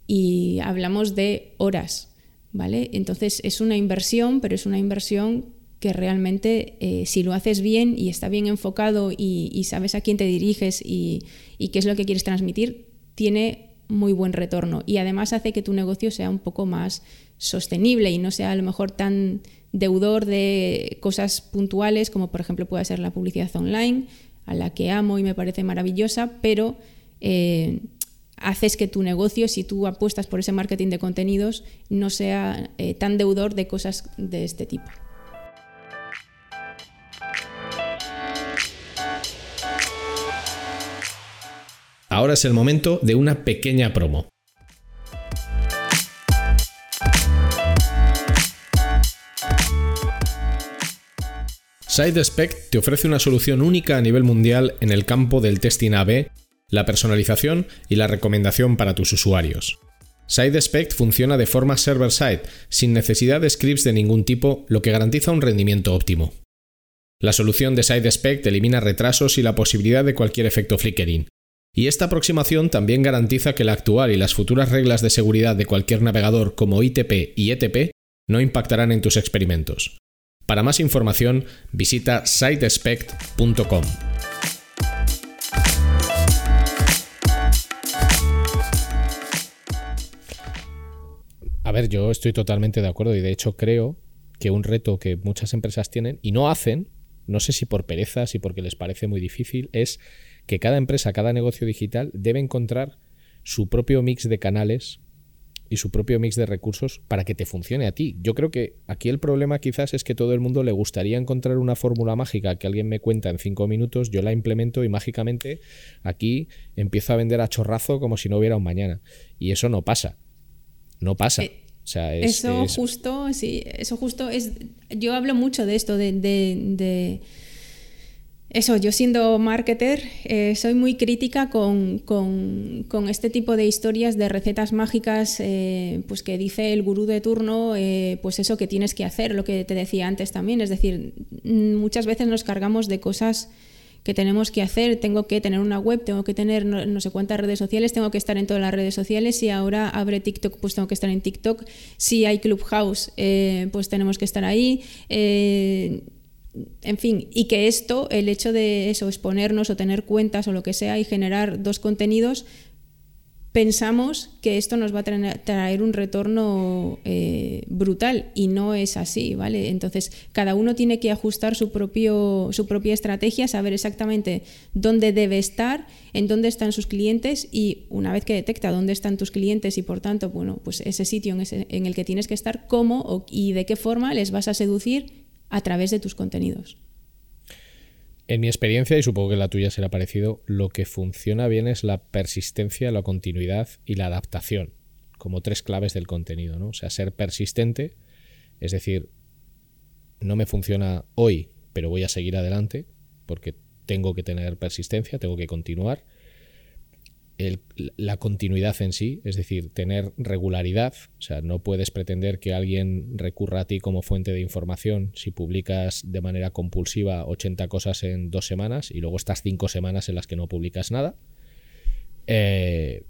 Y hablamos de horas, ¿vale? Entonces es una inversión, pero es una inversión que realmente eh, si lo haces bien y está bien enfocado y, sabes a quién te diriges y, y qué es lo que quieres transmitir, tiene muy buen retorno y además hace que tu negocio sea un poco más sostenible y no sea a lo mejor tan deudor de cosas puntuales como por ejemplo puede ser la publicidad online, a la que amo y me parece maravillosa, pero eh, haces que tu negocio, si tú apuestas por ese marketing de contenidos, no sea eh, tan deudor de cosas de este tipo. Ahora es el momento de una pequeña promo. SideSpec te ofrece una solución única a nivel mundial en el campo del testing AB, la personalización y la recomendación para tus usuarios. SideSpec funciona de forma server-side, sin necesidad de scripts de ningún tipo, lo que garantiza un rendimiento óptimo. La solución de SideSpec elimina retrasos y la posibilidad de cualquier efecto flickering. Y esta aproximación también garantiza que la actual y las futuras reglas de seguridad de cualquier navegador como ITP y ETP no impactarán en tus experimentos. Para más información, visita sitespect.com. A ver, yo estoy totalmente de acuerdo y de hecho creo que un reto que muchas empresas tienen y no hacen, no sé si por pereza, si porque les parece muy difícil, es que cada empresa, cada negocio digital debe encontrar su propio mix de canales y su propio mix de recursos para que te funcione a ti. Yo creo que aquí el problema quizás es que todo el mundo le gustaría encontrar una fórmula mágica que alguien me cuenta en cinco minutos, yo la implemento y mágicamente aquí empiezo a vender a chorrazo como si no hubiera un mañana. Y eso no pasa. No pasa. Eh, o sea, eso justo, sí, eso justo es. Yo hablo mucho de esto, de eso, yo siendo marketer, eh, soy muy crítica con, este tipo de historias de recetas mágicas, eh, pues que dice el gurú de turno, eh, pues eso que tienes que hacer, lo que te decía antes también. Es decir, mm, muchas veces nos cargamos de cosas que tenemos que hacer. Tengo que tener una web, tengo que tener no, sé cuántas redes sociales, tengo que estar en todas las redes sociales. Si ahora abre TikTok, pues tengo que estar en TikTok. Si hay Clubhouse, pues tenemos que estar ahí en fin, y que esto, el hecho de eso, exponernos o tener cuentas o lo que sea y generar dos contenidos, pensamos que esto nos va a traer un retorno eh, brutal y no es así, ¿vale? Entonces, cada uno tiene que ajustar su, propio, su propia estrategia, saber exactamente dónde debe estar, en dónde están sus clientes y una vez que detecta dónde están tus clientes y por tanto, bueno, pues ese sitio en, en el que tienes que estar, cómo y de qué forma les vas a seducir a través de tus contenidos. En mi experiencia, y supongo que la tuya será parecido, lo que funciona bien es la persistencia, la continuidad y la adaptación, como tres claves del contenido, ¿no? O sea, ser persistente, es decir, no me funciona hoy, pero voy a seguir adelante, porque tengo que tener persistencia, tengo que continuar la continuidad en sí, es decir, tener regularidad. O sea, no puedes pretender que alguien recurra a ti como fuente de información si publicas de manera compulsiva 80 cosas en dos semanas y luego estás cinco semanas en las que no publicas nada. Eh,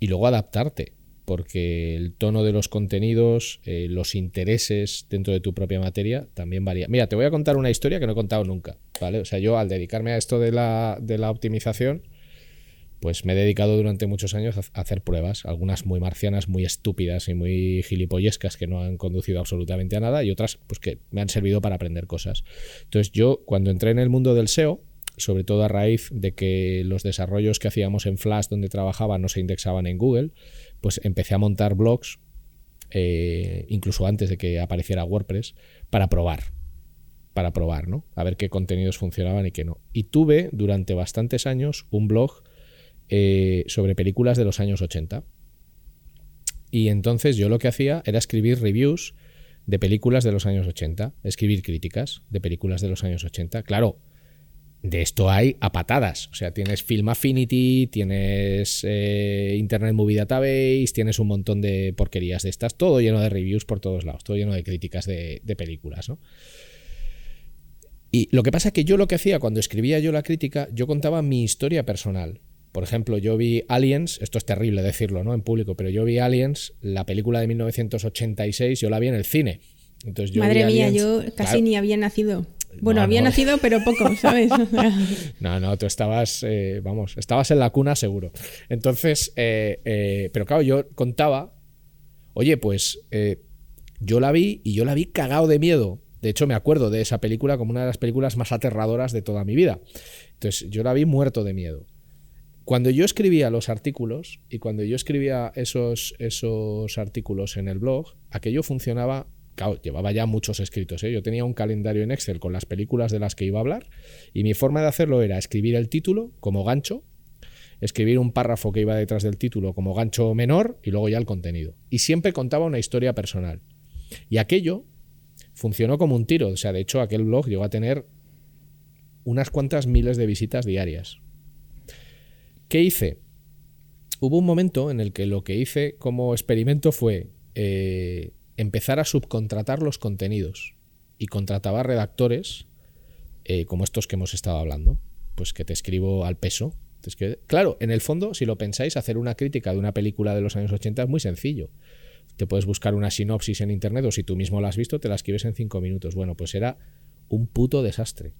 y luego adaptarte, porque el tono de los contenidos, eh, los intereses dentro de tu propia materia también varía. Mira, te voy a contar una historia que no he contado nunca, ¿vale? O sea, yo al dedicarme a esto de la, de la optimización, pues me he dedicado durante muchos años a hacer pruebas, algunas muy marcianas, muy estúpidas y muy gilipollescas que no han conducido absolutamente a nada y otras pues que me han servido para aprender cosas. Entonces yo cuando entré en el mundo del SEO, sobre todo a raíz de que los desarrollos que hacíamos en Flash donde trabajaba no se indexaban en Google, pues empecé a montar blogs, eh, incluso antes de que apareciera WordPress, para probar, para probar, ¿no? A ver qué contenidos funcionaban y qué no. Y tuve durante bastantes años un blog eh, sobre películas de los años 80. Y entonces yo lo que hacía era escribir reviews de películas de los años 80, escribir críticas de películas de los años 80. Claro, de esto hay a patadas. O sea, tienes Film Affinity, tienes eh, Internet Movie Database, tienes un montón de porquerías de estas, todo lleno de reviews por todos lados, todo lleno de críticas de, de películas, ¿no? Y lo que pasa es que yo lo que hacía cuando escribía yo la crítica, yo contaba mi historia personal. Por ejemplo, yo vi Aliens, esto es terrible decirlo ¿no? en público, pero yo vi Aliens, la película de 1986, yo la vi en el cine. Entonces, Madre mía, yo casi ni había nacido. Bueno, había nacido, pero poco, ¿sabes? no, no, tú estabas, eh, vamos, estabas en la cuna seguro. Entonces, eh, eh, pero claro, yo contaba, oye, pues yo la vi y yo la vi cagado de miedo. De hecho, me acuerdo de esa película como una de las películas más aterradoras de toda mi vida. Entonces, yo la vi muerto de miedo. Cuando yo escribía los artículos y cuando yo escribía esos, esos artículos en el blog, aquello funcionaba Claro, llevaba ya muchos escritos. ¿eh? Yo tenía un calendario en Excel con las películas de las que iba a hablar y mi forma de hacerlo era escribir el título como gancho escribir un párrafo que iba detrás del título como gancho menor y luego ya el contenido. Y siempre contaba una historia personal. Y aquello funcionó como un tiro. O sea, de hecho, aquel blog llegó a tener unas cuantas miles de visitas diarias. ¿Qué hice? Hubo un momento en el que lo que hice como experimento fue eh, empezar a subcontratar los contenidos. Y contrataba redactores eh, como estos que hemos estado hablando. Pues que te escribo al peso claro, en el fondo, si lo pensáis, hacer una crítica de una película de los años 80 es muy sencillo. Te puedes buscar una sinopsis en internet o si tú mismo la has visto, te la escribes en cinco minutos. Bueno, pues era un puto desastre.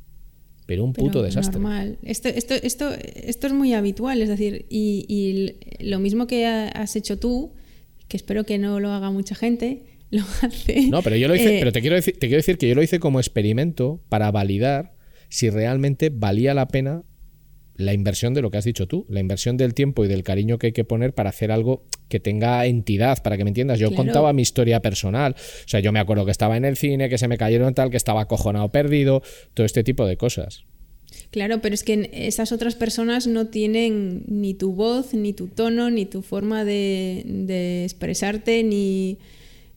Pero un puto desastre. Normal. Esto, esto, esto, esto es muy habitual, es decir, y, lo mismo que has hecho tú, que espero que no lo haga mucha gente, lo hace. No, pero yo lo hice, eh, pero te quiero, decir, te quiero decir que yo lo hice como experimento para validar si realmente valía la pena la inversión de lo que has dicho tú, la inversión del tiempo y del cariño que hay que poner para hacer algo que tenga entidad, para que me entiendas. Yo contaba mi historia personal. O sea, yo me acuerdo que estaba en el cine, que se me cayeron tal, que estaba acojonado perdido, todo este tipo de cosas. Claro, pero es que esas otras personas no tienen ni tu voz, ni tu tono, ni tu forma de, de expresarte, ni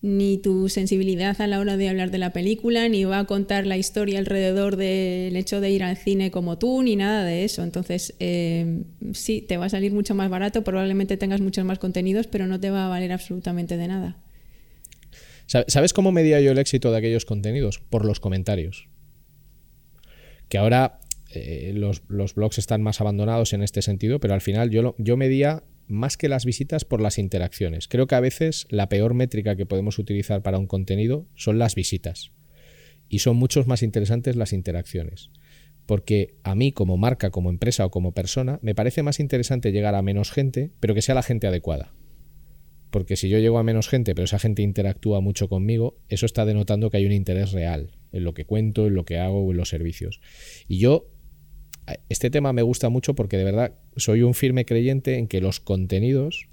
ni tu sensibilidad a la hora de hablar de la película, ni va a contar la historia alrededor del hecho de ir al cine como tú, ni nada de eso. Entonces, eh, sí, te va a salir mucho más barato, probablemente tengas muchos más contenidos, pero no te va a valer absolutamente de nada. ¿Sabes cómo medía yo el éxito de aquellos contenidos? Por los comentarios. Que ahora eh, los, blogs están más abandonados en este sentido, pero al final yo, yo medía más que las visitas por las interacciones. Creo que a veces la peor métrica que podemos utilizar para un contenido son las visitas. Y son muchos más interesantes las interacciones. Porque a mí como marca, como empresa o como persona, me parece más interesante llegar a menos gente, pero que sea la gente adecuada. Porque si yo llego a menos gente, pero esa gente interactúa mucho conmigo, eso está denotando que hay un interés real en lo que cuento, en lo que hago o en los servicios. Y yo este tema me gusta mucho porque de verdad soy un firme creyente en que los contenidos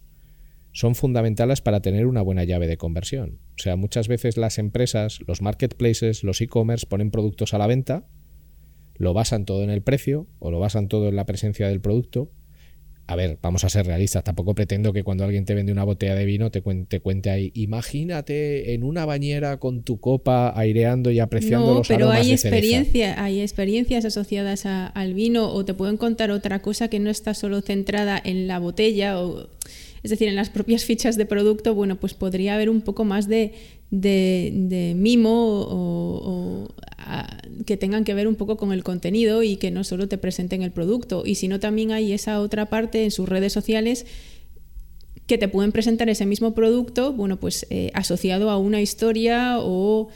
son fundamentales para tener una buena llave de conversión. O sea, muchas veces las empresas, los marketplaces, los e-commerce ponen productos a la venta, lo basan todo en el precio o lo basan todo en la presencia del producto a ver, vamos a ser realistas, tampoco pretendo que cuando alguien te vende una botella de vino te cuente, cuente ahí, imagínate en una bañera con tu copa aireando y apreciando no, los pero hay experiencia, hay experiencias asociadas al vino o te pueden contar otra cosa que no está solo centrada en la botella o es decir, en las propias fichas de producto, bueno, pues podría haber un poco más de, mimo o, que tengan que ver un poco con el contenido y que no solo te presenten el producto. Y si no, también hay esa otra parte en sus redes sociales que te pueden presentar ese mismo producto, bueno, pues eh, asociado a una historia o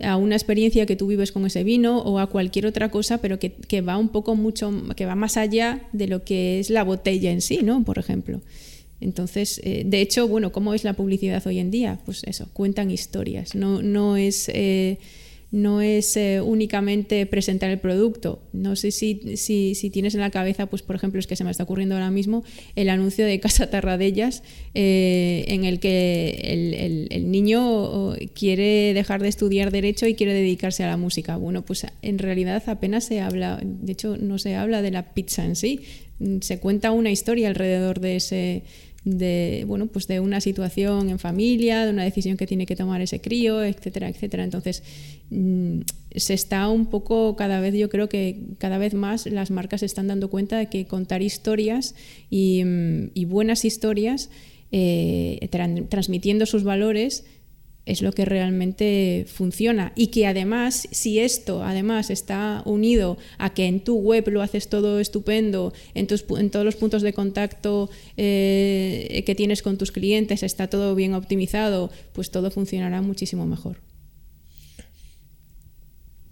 a una experiencia que tú vives con ese vino o a cualquier otra cosa, pero que, que va un poco mucho, que va más allá de lo que es la botella en sí, ¿no? Por ejemplo. Entonces, eh, de hecho, bueno, ¿cómo es la publicidad hoy en día? Pues eso, cuentan historias. No, no es, eh, no es eh, únicamente presentar el producto. No sé si, si, tienes en la cabeza, pues por ejemplo, es que se me está ocurriendo ahora mismo el anuncio de Casa Tarradellas, en el que el, el, niño quiere dejar de estudiar Derecho y quiere dedicarse a la música. Bueno, pues en realidad apenas se habla, de hecho, no se habla de la pizza en sí. Se cuenta una historia alrededor de ese, de, bueno, pues de una situación en familia, de una decisión que tiene que tomar ese crío, etcétera, etcétera. Entonces, mm, se está un poco, cada vez yo creo que cada vez más las marcas se están dando cuenta de que contar historias y, mm, buenas historias, eh, transmitiendo sus valores, es lo que realmente funciona. Y que además si esto además está unido a que en tu web lo haces todo estupendo en, en todos los puntos de contacto eh, que tienes con tus clientes está todo bien optimizado pues todo funcionará muchísimo mejor.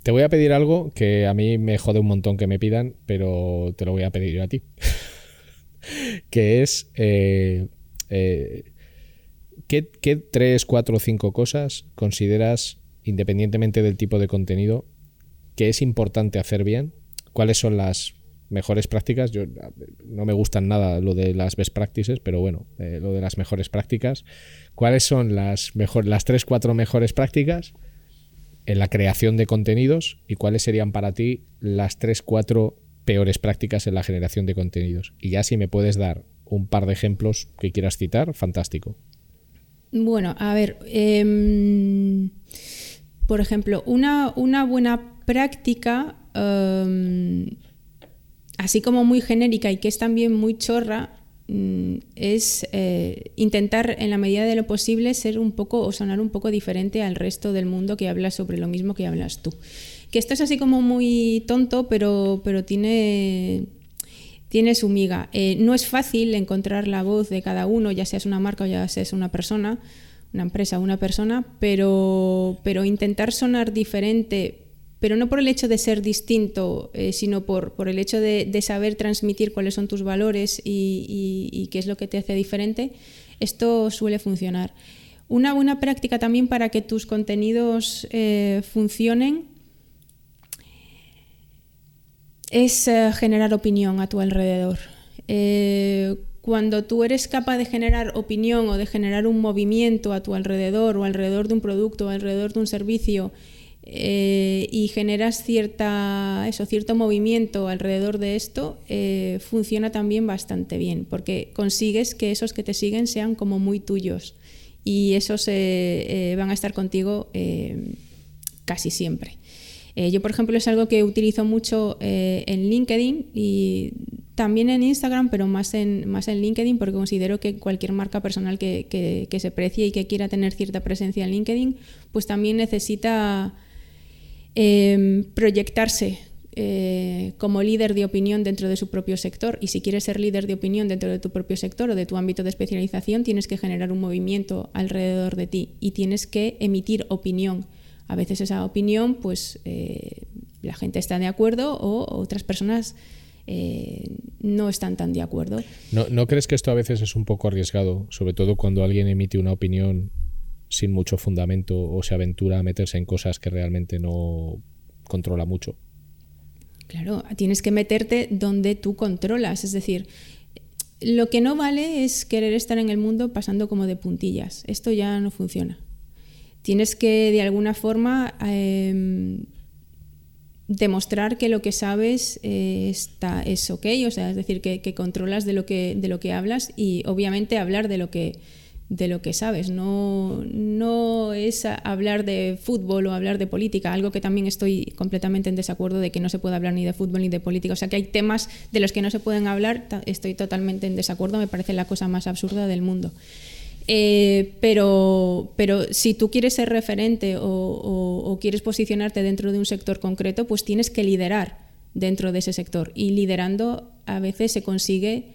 Te voy a pedir algo que a mí me jode un montón que me pidan pero te lo voy a pedir yo a ti. Que es eh, eh, ¿qué, ¿qué, tres, cuatro o cinco cosas consideras, independientemente del tipo de contenido, que es importante hacer bien? ¿Cuáles son las mejores prácticas? Yo no me gustan nada lo de las best practices, pero bueno, eh, lo de las mejores prácticas. ¿Cuáles son las mejor, las tres, cuatro mejores prácticas en la creación de contenidos y cuáles serían para ti las tres, cuatro peores prácticas en la generación de contenidos. Y ya si me puedes dar un par de ejemplos que quieras citar, fantástico. Bueno, a ver, em, por ejemplo, una, una, buena práctica, em, así como muy genérica y que es también muy chorra, mm, es eh, intentar en la medida de lo posible ser un poco o sonar un poco diferente al resto del mundo que habla sobre lo mismo que hablas tú. Que esto es así como muy tonto, pero, pero tiene, tiene su miga. Eh, no es fácil encontrar la voz de cada uno, ya seas una marca o ya seas una persona, una empresa o una persona, pero, pero intentar sonar diferente pero no por el hecho de ser distinto, eh, sino por, por, el hecho de, saber transmitir cuáles son tus valores y, qué es lo que te hace diferente, esto suele funcionar. Una buena práctica también para que tus contenidos eh, funcionen es eh, generar opinión a tu alrededor. Eh, cuando tú eres capaz de generar opinión o de generar un movimiento a tu alrededor o alrededor de un producto o alrededor de un servicio eh, y generas cierta, eso, cierto movimiento alrededor de esto, funciona también bastante bien, porque consigues que esos que te siguen sean como muy tuyos y esos van a estar contigo casi siempre. Eh, yo, por ejemplo, es algo que utilizo mucho eh, en LinkedIn y también en Instagram, pero más en, más en LinkedIn, porque considero que cualquier marca personal que, se precie y que quiera tener cierta presencia en LinkedIn, pues también necesita em, proyectarse eh, como líder de opinión dentro de su propio sector. Y si quieres ser líder de opinión dentro de tu propio sector o de tu ámbito de especialización, tienes que generar un movimiento alrededor de ti y tienes que emitir opinión a veces esa opinión, pues eh, la gente está de acuerdo o otras personas eh, no están tan de acuerdo. ¿No, crees que esto a veces es un poco arriesgado, sobre todo cuando alguien emite una opinión sin mucho fundamento o se aventura a meterse en cosas que realmente no controla mucho? Claro, tienes que meterte donde tú controlas, es decir, lo que no vale es querer estar en el mundo pasando como de puntillas. Esto ya no funciona tienes que de alguna forma em, demostrar que lo que sabes eh, está, es ok, o sea, es decir, que, controlas de lo que, de lo que hablas y obviamente hablar de lo que, de lo que sabes. No, no es hablar de fútbol o hablar de política, algo que también estoy completamente en desacuerdo de que no se puede hablar ni de fútbol ni de política. O sea, que hay temas de los que no se pueden hablar, estoy totalmente en desacuerdo, me parece la cosa más absurda del mundo. Eh, pero, pero si tú quieres ser referente o, quieres posicionarte dentro de un sector concreto, pues tienes que liderar dentro de ese sector. Y liderando a veces se consigue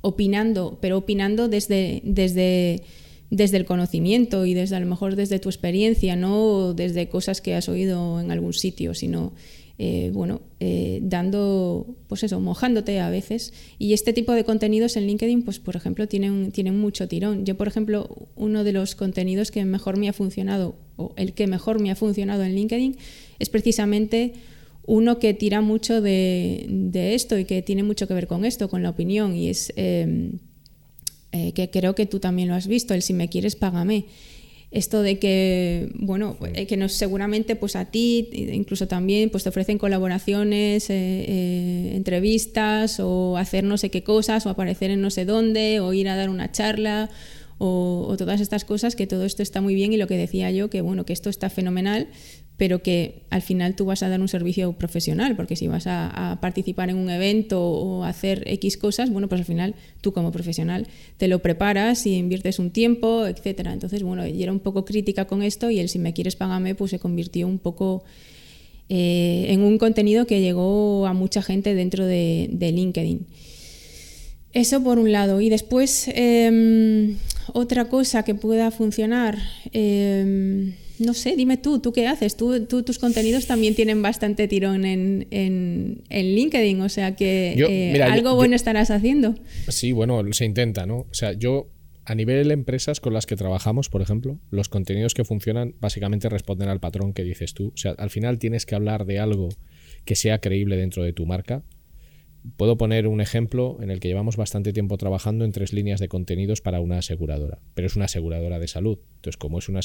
opinando, pero opinando desde, desde, desde el conocimiento y desde a lo mejor desde tu experiencia, no desde cosas que has oído en algún sitio, sino eh, bueno, eh, dando, pues eso, mojándote a veces. Y este tipo de contenidos en LinkedIn, pues por ejemplo, tienen, tienen mucho tirón. Yo, por ejemplo, uno de los contenidos que mejor me ha funcionado, o el que mejor me ha funcionado en LinkedIn, es precisamente uno que tira mucho de, esto y que tiene mucho que ver con esto, con la opinión, y es eh, que creo que tú también lo has visto, el si me quieres, págame esto de que, bueno, eh, que nos, seguramente pues a ti, incluso también, pues te ofrecen colaboraciones, eh, eh, entrevistas o hacer no sé qué cosas o aparecer en no sé dónde o ir a dar una charla o, o, todas estas cosas, que todo esto está muy bien y lo que decía yo, que bueno, que esto está fenomenal, pero que al final tú vas a dar un servicio profesional, porque si vas a, participar en un evento o hacer X cosas, bueno, pues al final tú como profesional te lo preparas y inviertes un tiempo, etcétera. Entonces, bueno, yo era un poco crítica con esto y el si me quieres págame, pues se convirtió un poco eh, en un contenido que llegó a mucha gente dentro de, LinkedIn. Eso por un lado. Y después, em, otra cosa que pueda funcionar. Em, no sé, dime tú, ¿tú qué haces? Tú, tus contenidos también tienen bastante tirón en, en, LinkedIn, o sea que eh, algo bueno estarás haciendo. Sí, bueno, se intenta, ¿no? O sea, yo a nivel de empresas con las que trabajamos, por ejemplo, los contenidos que funcionan básicamente responden al patrón que dices tú. O sea, al final tienes que hablar de algo que sea creíble dentro de tu marca Puedo poner un ejemplo en el que llevamos bastante tiempo trabajando en tres líneas de contenidos para una aseguradora, pero es una aseguradora de salud. Entonces, como es una,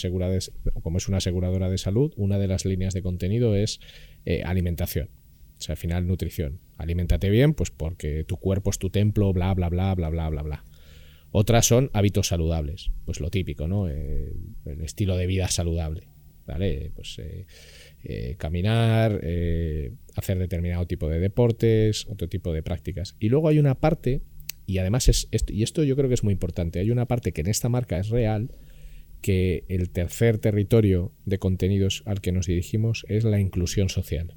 como es una aseguradora de salud, una de las líneas de contenido es eh, alimentación. O sea, al final nutrición. Aliméntate bien, pues porque tu cuerpo es tu templo, bla, bla, bla, bla, bla, bla, bla. Otras son hábitos saludables, pues lo típico, ¿no? El, estilo de vida saludable, ¿vale? Pues eh, eh, caminar, eh, hacer determinado tipo de deportes, otro tipo de prácticas. Y luego hay una parte, y además es esto, y esto yo creo que es muy importante, hay una parte que en esta marca es real, que el tercer territorio de contenidos al que nos dirigimos es la inclusión social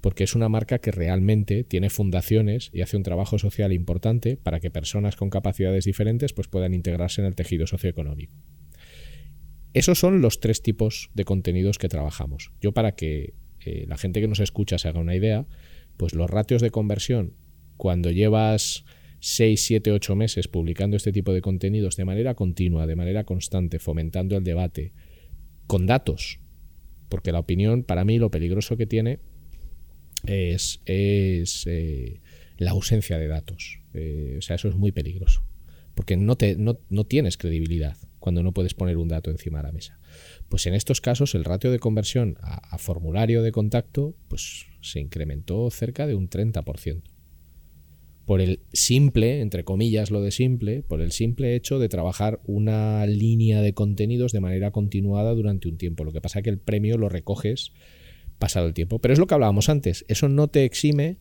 porque es una marca que realmente tiene fundaciones y hace un trabajo social importante para que personas con capacidades diferentes pues, puedan integrarse en el tejido socioeconómico. Esos son los tres tipos de contenidos que trabajamos. Yo para que eh, la gente que nos escucha se haga una idea, pues los ratios de conversión cuando llevas 6, 7, 8 meses publicando este tipo de contenidos de manera continua, de manera constante, fomentando el debate, con datos, porque la opinión para mí lo peligroso que tiene es, eh, la ausencia de datos. Eh, o sea, eso es muy peligroso. Porque no, te, no, tienes credibilidad cuando no puedes poner un dato encima de la mesa. Pues en estos casos el ratio de conversión a, formulario de contacto pues, se incrementó cerca de un 30%. Por el simple, entre comillas lo de simple, por el simple hecho de trabajar una línea de contenidos de manera continuada durante un tiempo. Lo que pasa es que el premio lo recoges pasado el tiempo. Pero es lo que hablábamos antes, eso no te exime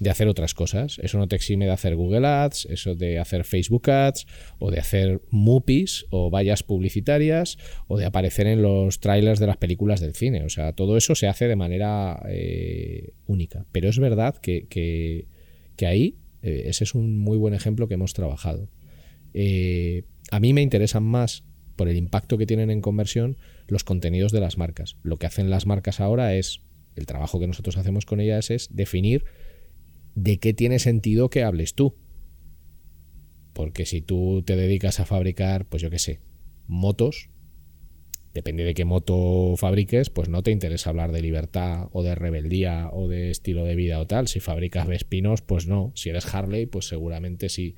de hacer otras cosas. Eso no te exime de hacer Google Ads, eso de hacer Facebook Ads, o de hacer MUPIs, o vallas publicitarias, o de aparecer en los trailers de las películas del cine. O sea, todo eso se hace de manera eh, única. Pero es verdad que, que, ahí eh, ese es un muy buen ejemplo que hemos trabajado. Eh, a mí me interesan más por el impacto que tienen en conversión los contenidos de las marcas. Lo que hacen las marcas ahora es, el trabajo que nosotros hacemos con ellas es definir de qué tiene sentido que hables tú. Porque si tú te dedicas a fabricar, pues yo qué sé, motos, depende de qué moto fabriques, pues no te interesa hablar de libertad o de rebeldía o de estilo de vida o tal. Si fabricas Vespinos, pues no. Si eres Harley, pues seguramente sí.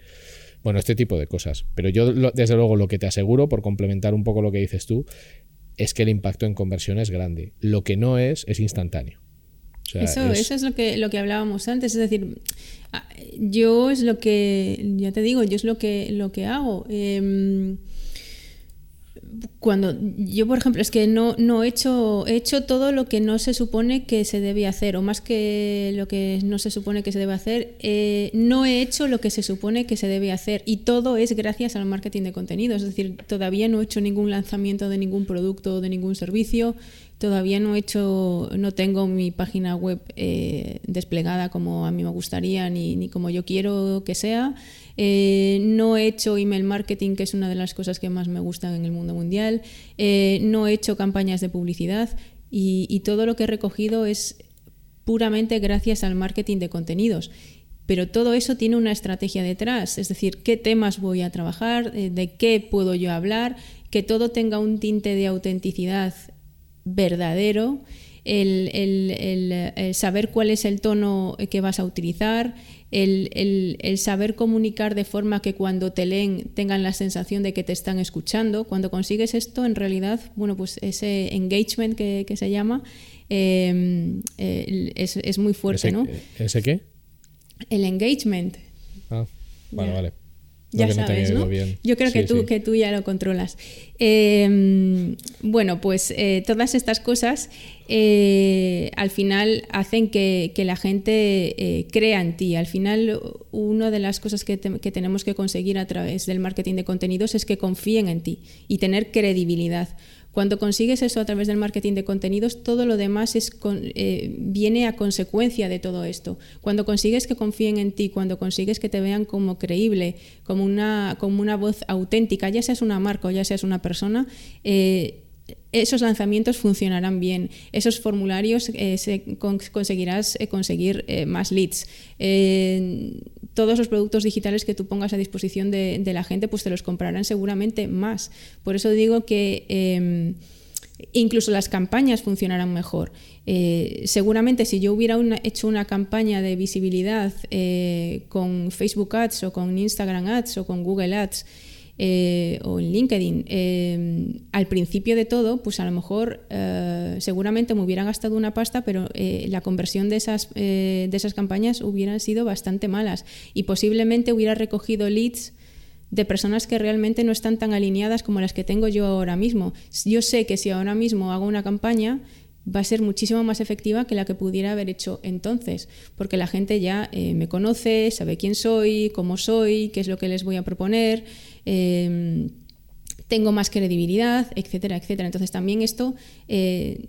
Bueno, este tipo de cosas. Pero yo, desde luego, lo que te aseguro, por complementar un poco lo que dices tú, es que el impacto en conversión es grande. Lo que no es, es instantáneo. Eso, es... eso es lo que, lo que hablábamos antes. Es decir, yo es lo que, ya te digo, yo es lo que, lo que hago. Em, cuando yo, por ejemplo, es que no, no he, hecho, he hecho todo lo que no se supone que se debe hacer, o más que lo que no se supone que se debe hacer, eh, no he hecho lo que se supone que se debe hacer. Y todo es gracias al marketing de contenido. Es decir, todavía no he hecho ningún lanzamiento de ningún producto o de ningún servicio. Todavía no he hecho, no tengo mi página web eh, desplegada como a mí me gustaría ni, ni como yo quiero que sea. Eh, no he hecho email marketing, que es una de las cosas que más me gustan en el mundo mundial. Eh, no he hecho campañas de publicidad y, todo lo que he recogido es puramente gracias al marketing de contenidos. Pero todo eso tiene una estrategia detrás, es decir, qué temas voy a trabajar, de qué puedo yo hablar, que todo tenga un tinte de autenticidad verdadero, el, saber cuál es el tono que vas a utilizar, el, saber comunicar de forma que cuando te leen tengan la sensación de que te están escuchando. Cuando consigues esto, en realidad, bueno, pues ese engagement que, se llama em, es, muy fuerte, ¿Ese, ¿no? ¿Ese qué? El engagement. Ah, vale, vale ya sabes, ¿no? Yo creo que, tú, que tú ya lo controlas. Em, bueno, pues eh, todas estas cosas eh, al final hacen que, la gente eh, crea en ti. Al final, una de las cosas que, que, tenemos que conseguir a través del marketing de contenidos es que confíen en ti y tener credibilidad. Cuando consigues eso a través del marketing de contenidos, todo lo demás es eh, viene a consecuencia de todo esto. Cuando consigues que confíen en ti, cuando consigues que te vean como creíble, como una, voz auténtica, ya seas una marca o ya seas una persona, eh, esos lanzamientos funcionarán bien, esos formularios eh, conseguirás conseguir más leads todos los productos digitales que tú pongas a disposición de, la gente, pues te los comprarán seguramente más. Por eso digo que em, incluso las campañas funcionarán mejor. Eh, seguramente si yo hubiera hecho una campaña de visibilidad eh, con Facebook Ads o con Instagram Ads o con Google Ads, eh, o en LinkedIn, eh, al principio de todo, pues a lo mejor eh, seguramente me hubiera gastado una pasta, pero la conversión de esas, de esas campañas hubieran sido bastante malas y posiblemente hubiera recogido leads de personas que realmente no están tan alineadas como las que tengo yo ahora mismo. Yo sé que si ahora mismo hago una campaña, va a ser muchísimo más efectiva que la que pudiera haber hecho entonces, porque la gente ya me conoce, sabe quién soy, cómo soy, qué es lo que les voy a proponer. Em, tengo más credibilidad, etcétera, etcétera. Entonces también esto eh,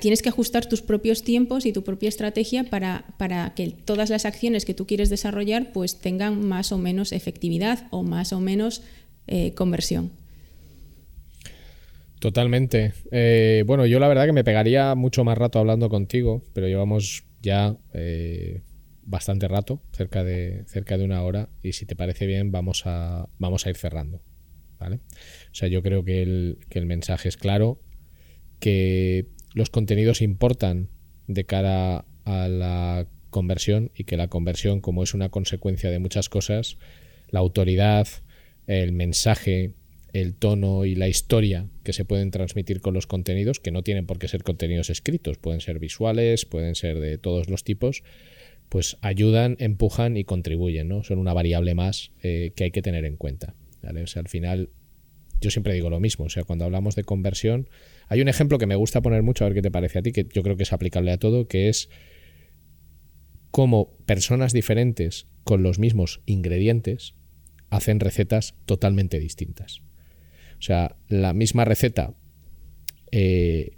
tienes que ajustar tus propios tiempos y tu propia estrategia para, para, que todas las acciones que tú quieres desarrollar pues tengan más o menos efectividad o más o menos eh, conversión. Totalmente. Eh, bueno, yo la verdad que me pegaría mucho más rato hablando contigo, pero llevamos ya bastante rato, cerca de, cerca de una hora, y si te parece bien vamos a, vamos a ir cerrando. ¿vale? O sea, yo creo que el, que el mensaje es claro, que los contenidos importan de cara a la conversión y que la conversión, como es una consecuencia de muchas cosas, la autoridad, el mensaje, el tono y la historia que se pueden transmitir con los contenidos, que no tienen por qué ser contenidos escritos, pueden ser visuales, pueden ser de todos los tipos, pues ayudan, empujan y contribuyen, ¿no? Son una variable más eh, que hay que tener en cuenta. Al final, yo siempre digo lo mismo, o sea, cuando hablamos de conversión, hay un ejemplo que me gusta poner mucho, a ver qué te parece a ti, que yo creo que es aplicable a todo, que es cómo personas diferentes con los mismos ingredientes hacen recetas totalmente distintas. O sea, la misma receta eh,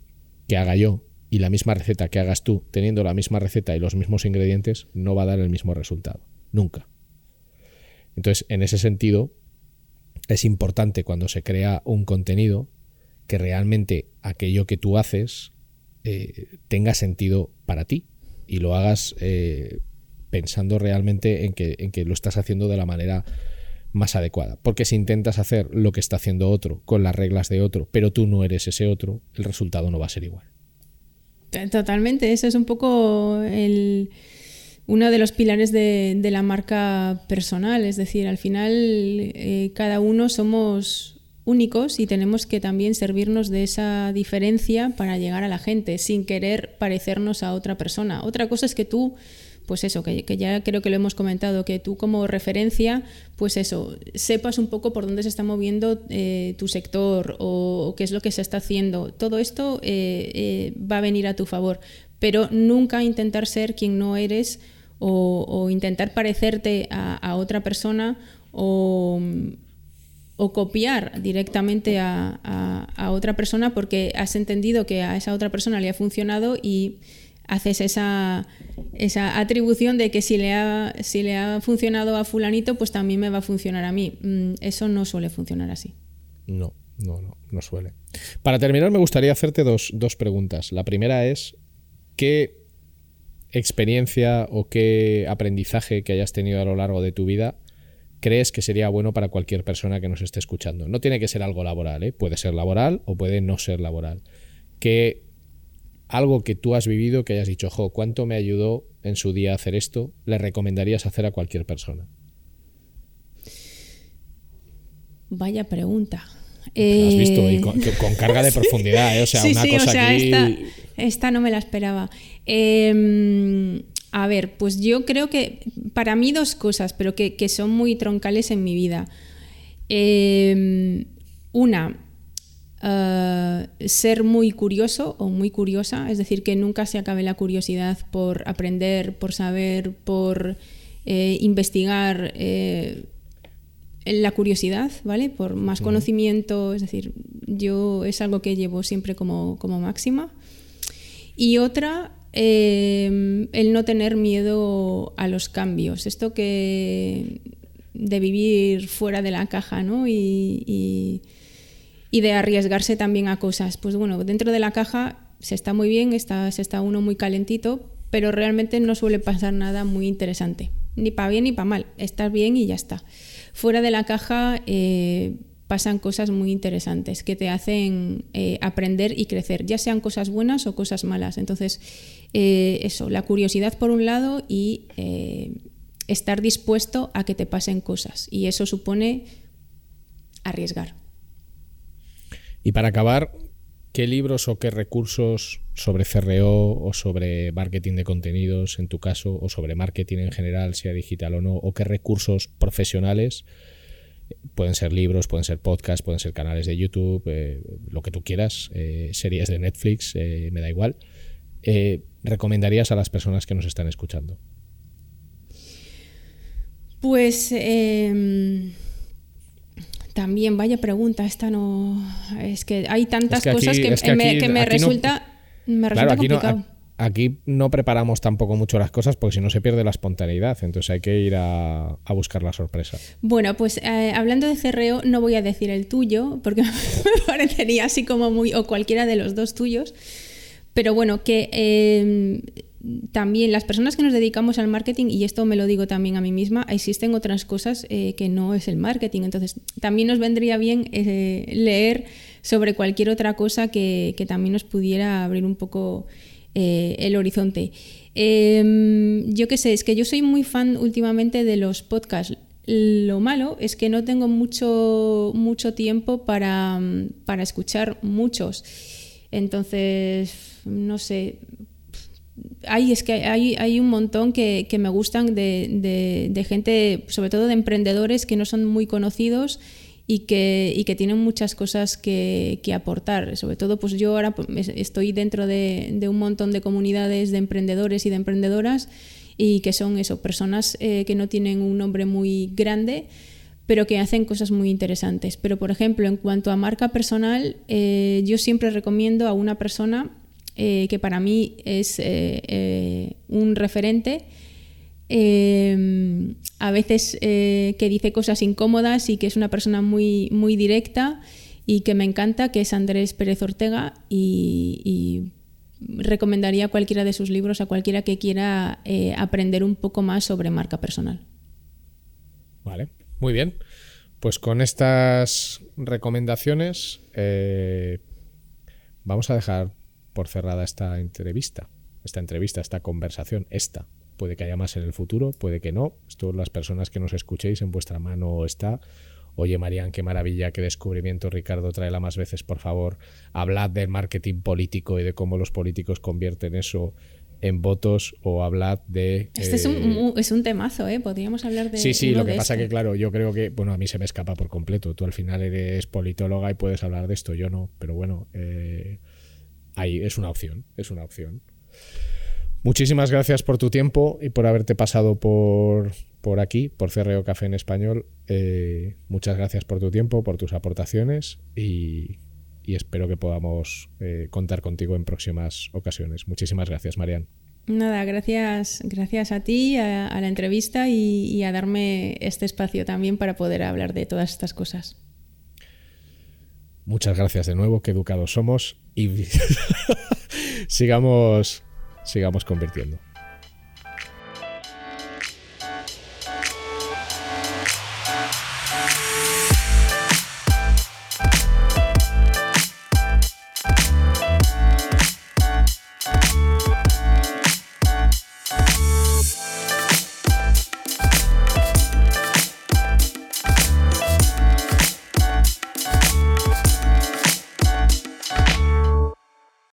que haga yo y la misma receta que hagas tú, teniendo la misma receta y los mismos ingredientes, no va a dar el mismo resultado. Nunca. Entonces, en ese sentido, es importante cuando se crea un contenido que realmente aquello que tú haces eh, tenga sentido para ti y lo hagas eh, pensando realmente en que, en que lo estás haciendo de la manera más adecuada. Porque si intentas hacer lo que está haciendo otro con las reglas de otro, pero tú no eres ese otro, el resultado no va a ser igual. Totalmente, ese es un poco el, uno de los pilares de, la marca personal, es decir, al final eh, cada uno somos únicos y tenemos que también servirnos de esa diferencia para llegar a la gente sin querer parecernos a otra persona. Otra cosa es que tú pues eso, que, ya creo que lo hemos comentado, que tú como referencia, pues eso, sepas un poco por dónde se está moviendo eh, tu sector o, qué es lo que se está haciendo. Todo esto eh, eh, va a venir a tu favor, pero nunca intentar ser quien no eres o, intentar parecerte a, otra persona o, copiar directamente a otra persona porque has entendido que a esa otra persona le ha funcionado y haces esa, esa atribución de que si le, ha, si le ha funcionado a fulanito, pues también me va a funcionar a mí. Mm, eso no suele funcionar así. No, no, no, no suele. Para terminar, me gustaría hacerte dos, dos preguntas. La primera es, ¿qué experiencia o qué aprendizaje que hayas tenido a lo largo de tu vida crees que sería bueno para cualquier persona que nos esté escuchando? No tiene que ser algo laboral, ¿eh? puede ser laboral o puede no ser laboral. ¿Qué algo que tú has vivido que hayas dicho, jo, ¿cuánto me ayudó en su día a hacer esto? ¿Le recomendarías hacer a cualquier persona? Vaya pregunta. Has visto, y con, carga de profundidad, ¿eh? o sea, una cosa aquí... esta, no me la esperaba. Em, a ver, pues yo creo que para mí dos cosas, pero que, son muy troncales en mi vida. Em, una, eh, ser muy curioso o muy curiosa, es decir, que nunca se acabe la curiosidad por aprender, por saber, por eh, investigar. Eh, la curiosidad, ¿vale? Por más conocimiento, es decir, yo es algo que llevo siempre como, como máxima. Y otra, el no tener miedo a los cambios. Esto que de vivir fuera de la caja, ¿no? y y de arriesgarse también a cosas. Pues bueno, dentro de la caja se está muy bien, está, se está uno muy calentito, pero realmente no suele pasar nada muy interesante, ni para bien ni para mal, estás bien y ya está. Fuera de la caja eh, pasan cosas muy interesantes que te hacen eh, aprender y crecer, ya sean cosas buenas o cosas malas. Entonces, eh, eso, la curiosidad por un lado y estar dispuesto a que te pasen cosas. Y eso supone arriesgar. Y para acabar, ¿qué libros o qué recursos sobre CRO o sobre marketing de contenidos, en tu caso, o sobre marketing en general, sea digital o no, o qué recursos profesionales, pueden ser libros, pueden ser podcasts, pueden ser canales de YouTube, eh, lo que tú quieras, eh, series de Netflix, eh, me da igual, recomendarías a las personas que nos están escuchando? Pues em, también, vaya pregunta, esta no. Es que hay tantas cosas que, me, resulta, me resulta complicado. aquí no preparamos tampoco mucho las cosas porque si no se pierde la espontaneidad, entonces hay que ir a, buscar la sorpresa. Bueno, pues eh, hablando de cerreo, no voy a decir el tuyo porque me parecería así como muy. o cualquiera de los dos tuyos. Pero bueno, que em, también las personas que nos dedicamos al marketing, y esto me lo digo también a mí misma, existen otras cosas eh, que no es el marketing. Entonces, también nos vendría bien eh, leer sobre cualquier otra cosa que, también nos pudiera abrir un poco eh, el horizonte. Em, yo qué sé, es que yo soy muy fan últimamente de los podcasts. Lo malo es que no tengo mucho, mucho tiempo para, para escuchar muchos. Entonces, no sé, hay, es que hay, hay un montón que, me gustan de, gente, sobre todo de emprendedores que no son muy conocidos y que, que tienen muchas cosas que, aportar. Sobre todo, pues yo ahora pues, estoy dentro de, un montón de comunidades de emprendedores y de emprendedoras y que son eso, personas eh, que no tienen un nombre muy grande pero que hacen cosas muy interesantes. Pero, por ejemplo, en cuanto a marca personal, eh, yo siempre recomiendo a una persona eh, que para mí es eh, eh, un referente. a veces que dice cosas incómodas y que es una persona muy, muy directa y que me encanta, que es Andrés Pérez Ortega y, recomendaría cualquiera de sus libros a cualquiera que quiera aprender un poco más sobre marca personal. Vale, muy bien. Pues con estas recomendaciones vamos a dejar por cerrada esta entrevista, esta entrevista, esta conversación, esta. Puede que haya más en el futuro, puede que no. Esto las personas que nos escuchéis en vuestra mano está. Oye, Marían, qué maravilla, qué descubrimiento, Ricardo, tráela más veces, por favor. Hablad del marketing político y de cómo los políticos convierten eso en votos o hablad de... Este es, un, es, un, temazo, ¿eh? Podríamos hablar de... Sí, sí, lo que pasa que, claro, yo creo que, bueno, a mí se me escapa por completo. Tú al final eres politóloga y puedes hablar de esto, yo no, pero bueno, eh, ahí es una opción, es una opción. Muchísimas gracias por tu tiempo y por haberte pasado por, por aquí, por CRO Café en Español. Eh, muchas gracias por tu tiempo, por tus aportaciones y, espero que podamos eh, contar contigo en próximas ocasiones. Muchísimas gracias, Marian. Nada, gracias, gracias a ti, a, la entrevista y a darme este espacio también para poder hablar de todas estas cosas. Muchas gracias de nuevo, qué educados somos y sigamos, sigamos convirtiendo.